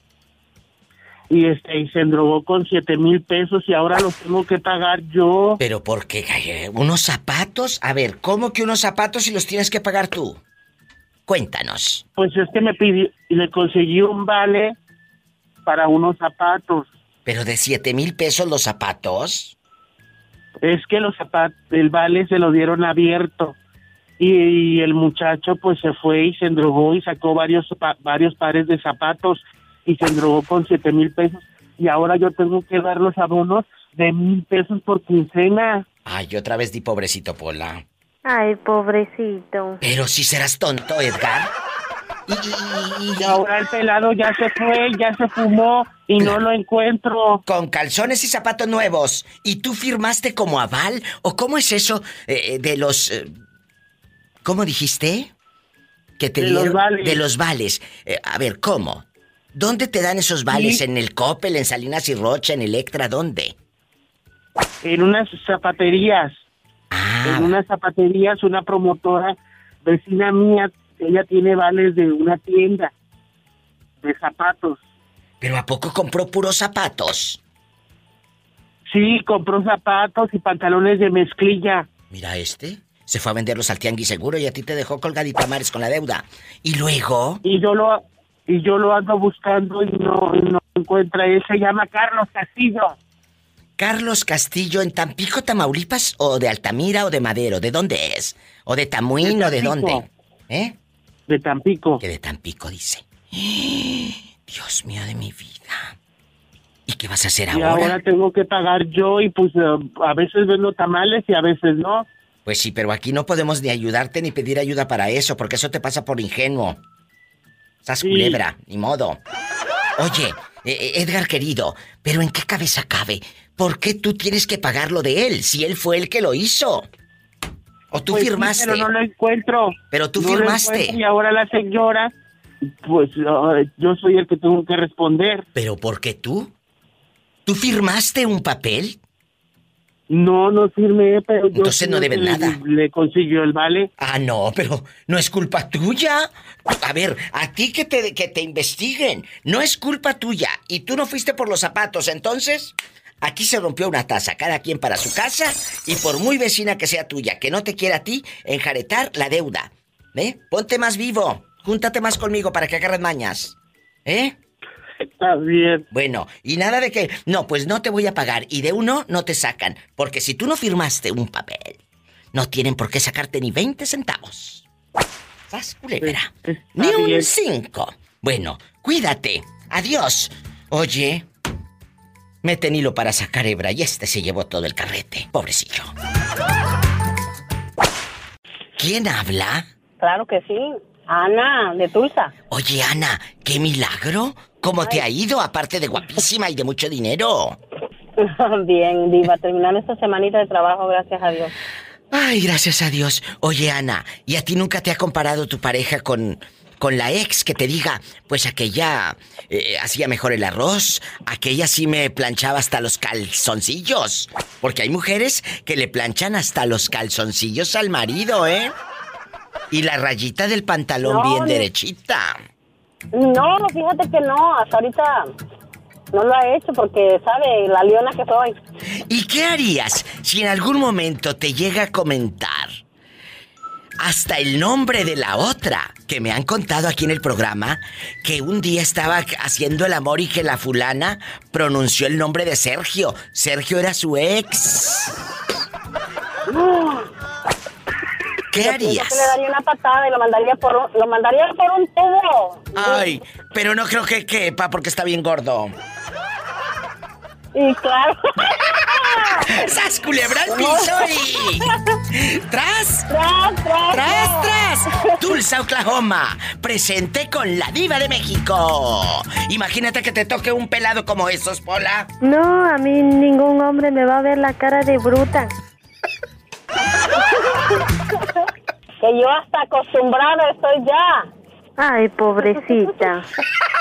y este y se endrogó con siete mil pesos y ahora los tengo que pagar yo. Pero ¿por qué? ¿Unos zapatos? A ver, ¿cómo que unos zapatos y los tienes que pagar tú? Cuéntanos. Pues es que me pidió le conseguí un vale para unos zapatos. ¿Pero de siete mil pesos los zapatos? Es que los zapatos, el vale se lo dieron abierto y, el muchacho pues se fue y se endrogó y sacó varios varios pares de zapatos y se endrogó con siete mil pesos y ahora yo tengo que dar los abonos de mil pesos por quincena. Ay, otra vez di pobrecito Pola. Ay, pobrecito. Pero si serás tonto, Edgar. Y, ahora el pelado ya se fue, ya se fumó y no lo encuentro. Con calzones y zapatos nuevos. ¿Y tú firmaste como aval? ¿O cómo es eso eh, de los... Eh, ¿Cómo dijiste? Que te de dieron los vales. de los vales. Eh, a ver, ¿cómo? ¿Dónde te dan esos vales? ¿En el Coppel, en Salinas y Rocha, en Electra? ¿Dónde? En unas zapaterías. Ah. En unas zapaterías, una promotora vecina mía, ella tiene vales de una tienda de zapatos. ¿Pero a poco compró puros zapatos? Sí, compró zapatos y pantalones de mezclilla. Mira este. Se fue a venderlos al tianguis seguro y a ti te dejó colgadita mares con la deuda. ¿Y luego? Y yo lo y yo lo ando buscando y no, no encuentra. Él se llama Carlos Castillo. Carlos Castillo en Tampico, Tamaulipas, o de Altamira o de Madero. ¿De dónde es? ¿O de Tamuín De o de dónde? ¿Eh? De Tampico. Que de Tampico dice. Dios mío de mi vida. ¿Y qué vas a hacer Y ahora? ahora tengo que pagar yo y pues eh, a veces vendo tamales y a veces no. Pues sí, pero aquí no podemos ni ayudarte ni pedir ayuda para eso, porque eso te pasa por ingenuo. Sí. culebra, ni modo. Oye, eh, eh, Edgar querido, pero ¿en qué cabeza cabe? ¿Por qué tú tienes que pagar lo de él si él fue el que lo hizo? ¿O tú Pues sí, firmaste? pero no lo encuentro. Pero tú No firmaste. Y ahora la señora, pues eh, yo soy el que tengo que responder. ¿Pero por qué tú? ¿Tú firmaste un papel? No, no firmé, pero yo... Entonces no deben nada. Le consiguió el vale. Ah, no, pero no es culpa tuya. A ver, a ti que te, que te investiguen. No es culpa tuya. Y tú no fuiste por los zapatos, entonces... Aquí se rompió una taza, cada quien para su casa, y por muy vecina que sea tuya, que no te quiera a ti, enjaretar la deuda. ¿Eh? Ponte más vivo, júntate más conmigo para que agarres mañas. ¿Eh? Está bien. Bueno, y nada de que, no, pues no te voy a pagar y de uno no te sacan, porque si tú no firmaste un papel, no tienen por qué sacarte ni 20 centavos. ¿Estás culebra? Ni un 5. Bueno, cuídate. Adiós. Oye, mete hilo para sacar hebra y este se llevó todo el carrete. Pobrecillo. ¿Quién habla? Claro que sí. Ana, de Tulsa. Oye, Ana, qué milagro. ¿Cómo te ha ido, aparte de guapísima y de mucho dinero? Bien, Diva, terminando esta semanita de trabajo, gracias a Dios. Ay, gracias a Dios. Oye, Ana, ¿y a ti nunca te ha comparado tu pareja con, con la ex que te diga, pues aquella eh, hacía mejor el arroz, aquella sí me planchaba hasta los calzoncillos? Porque hay mujeres que le planchan hasta los calzoncillos al marido, ¿eh? Y la rayita del pantalón bien derechita. No, fíjate que no, hasta ahorita no lo ha hecho porque sabe la leona que soy. ¿Y qué harías si en algún momento te llega a comentar hasta el nombre de la otra que me han contado aquí en el programa que un día estaba haciendo el amor y que la fulana pronunció el nombre de Sergio. Sergio era su ex. ¿Qué harías? Yo le daría una patada y lo mandaría por un, lo mandaría por un tubo. Ay, pero no creo que quepa porque está bien gordo. Y claro. ¡Sas culebra al piso y... ¡Tras! ¡Tras, tras! ¡Tras, tras! Tulsa, Oklahoma, presente con la diva de México. Imagínate que te toque un pelado como esos, Pola. No, a mí ningún hombre me va a ver la cara de bruta. que yo hasta acostumbrada estoy ya. Ay, pobrecita.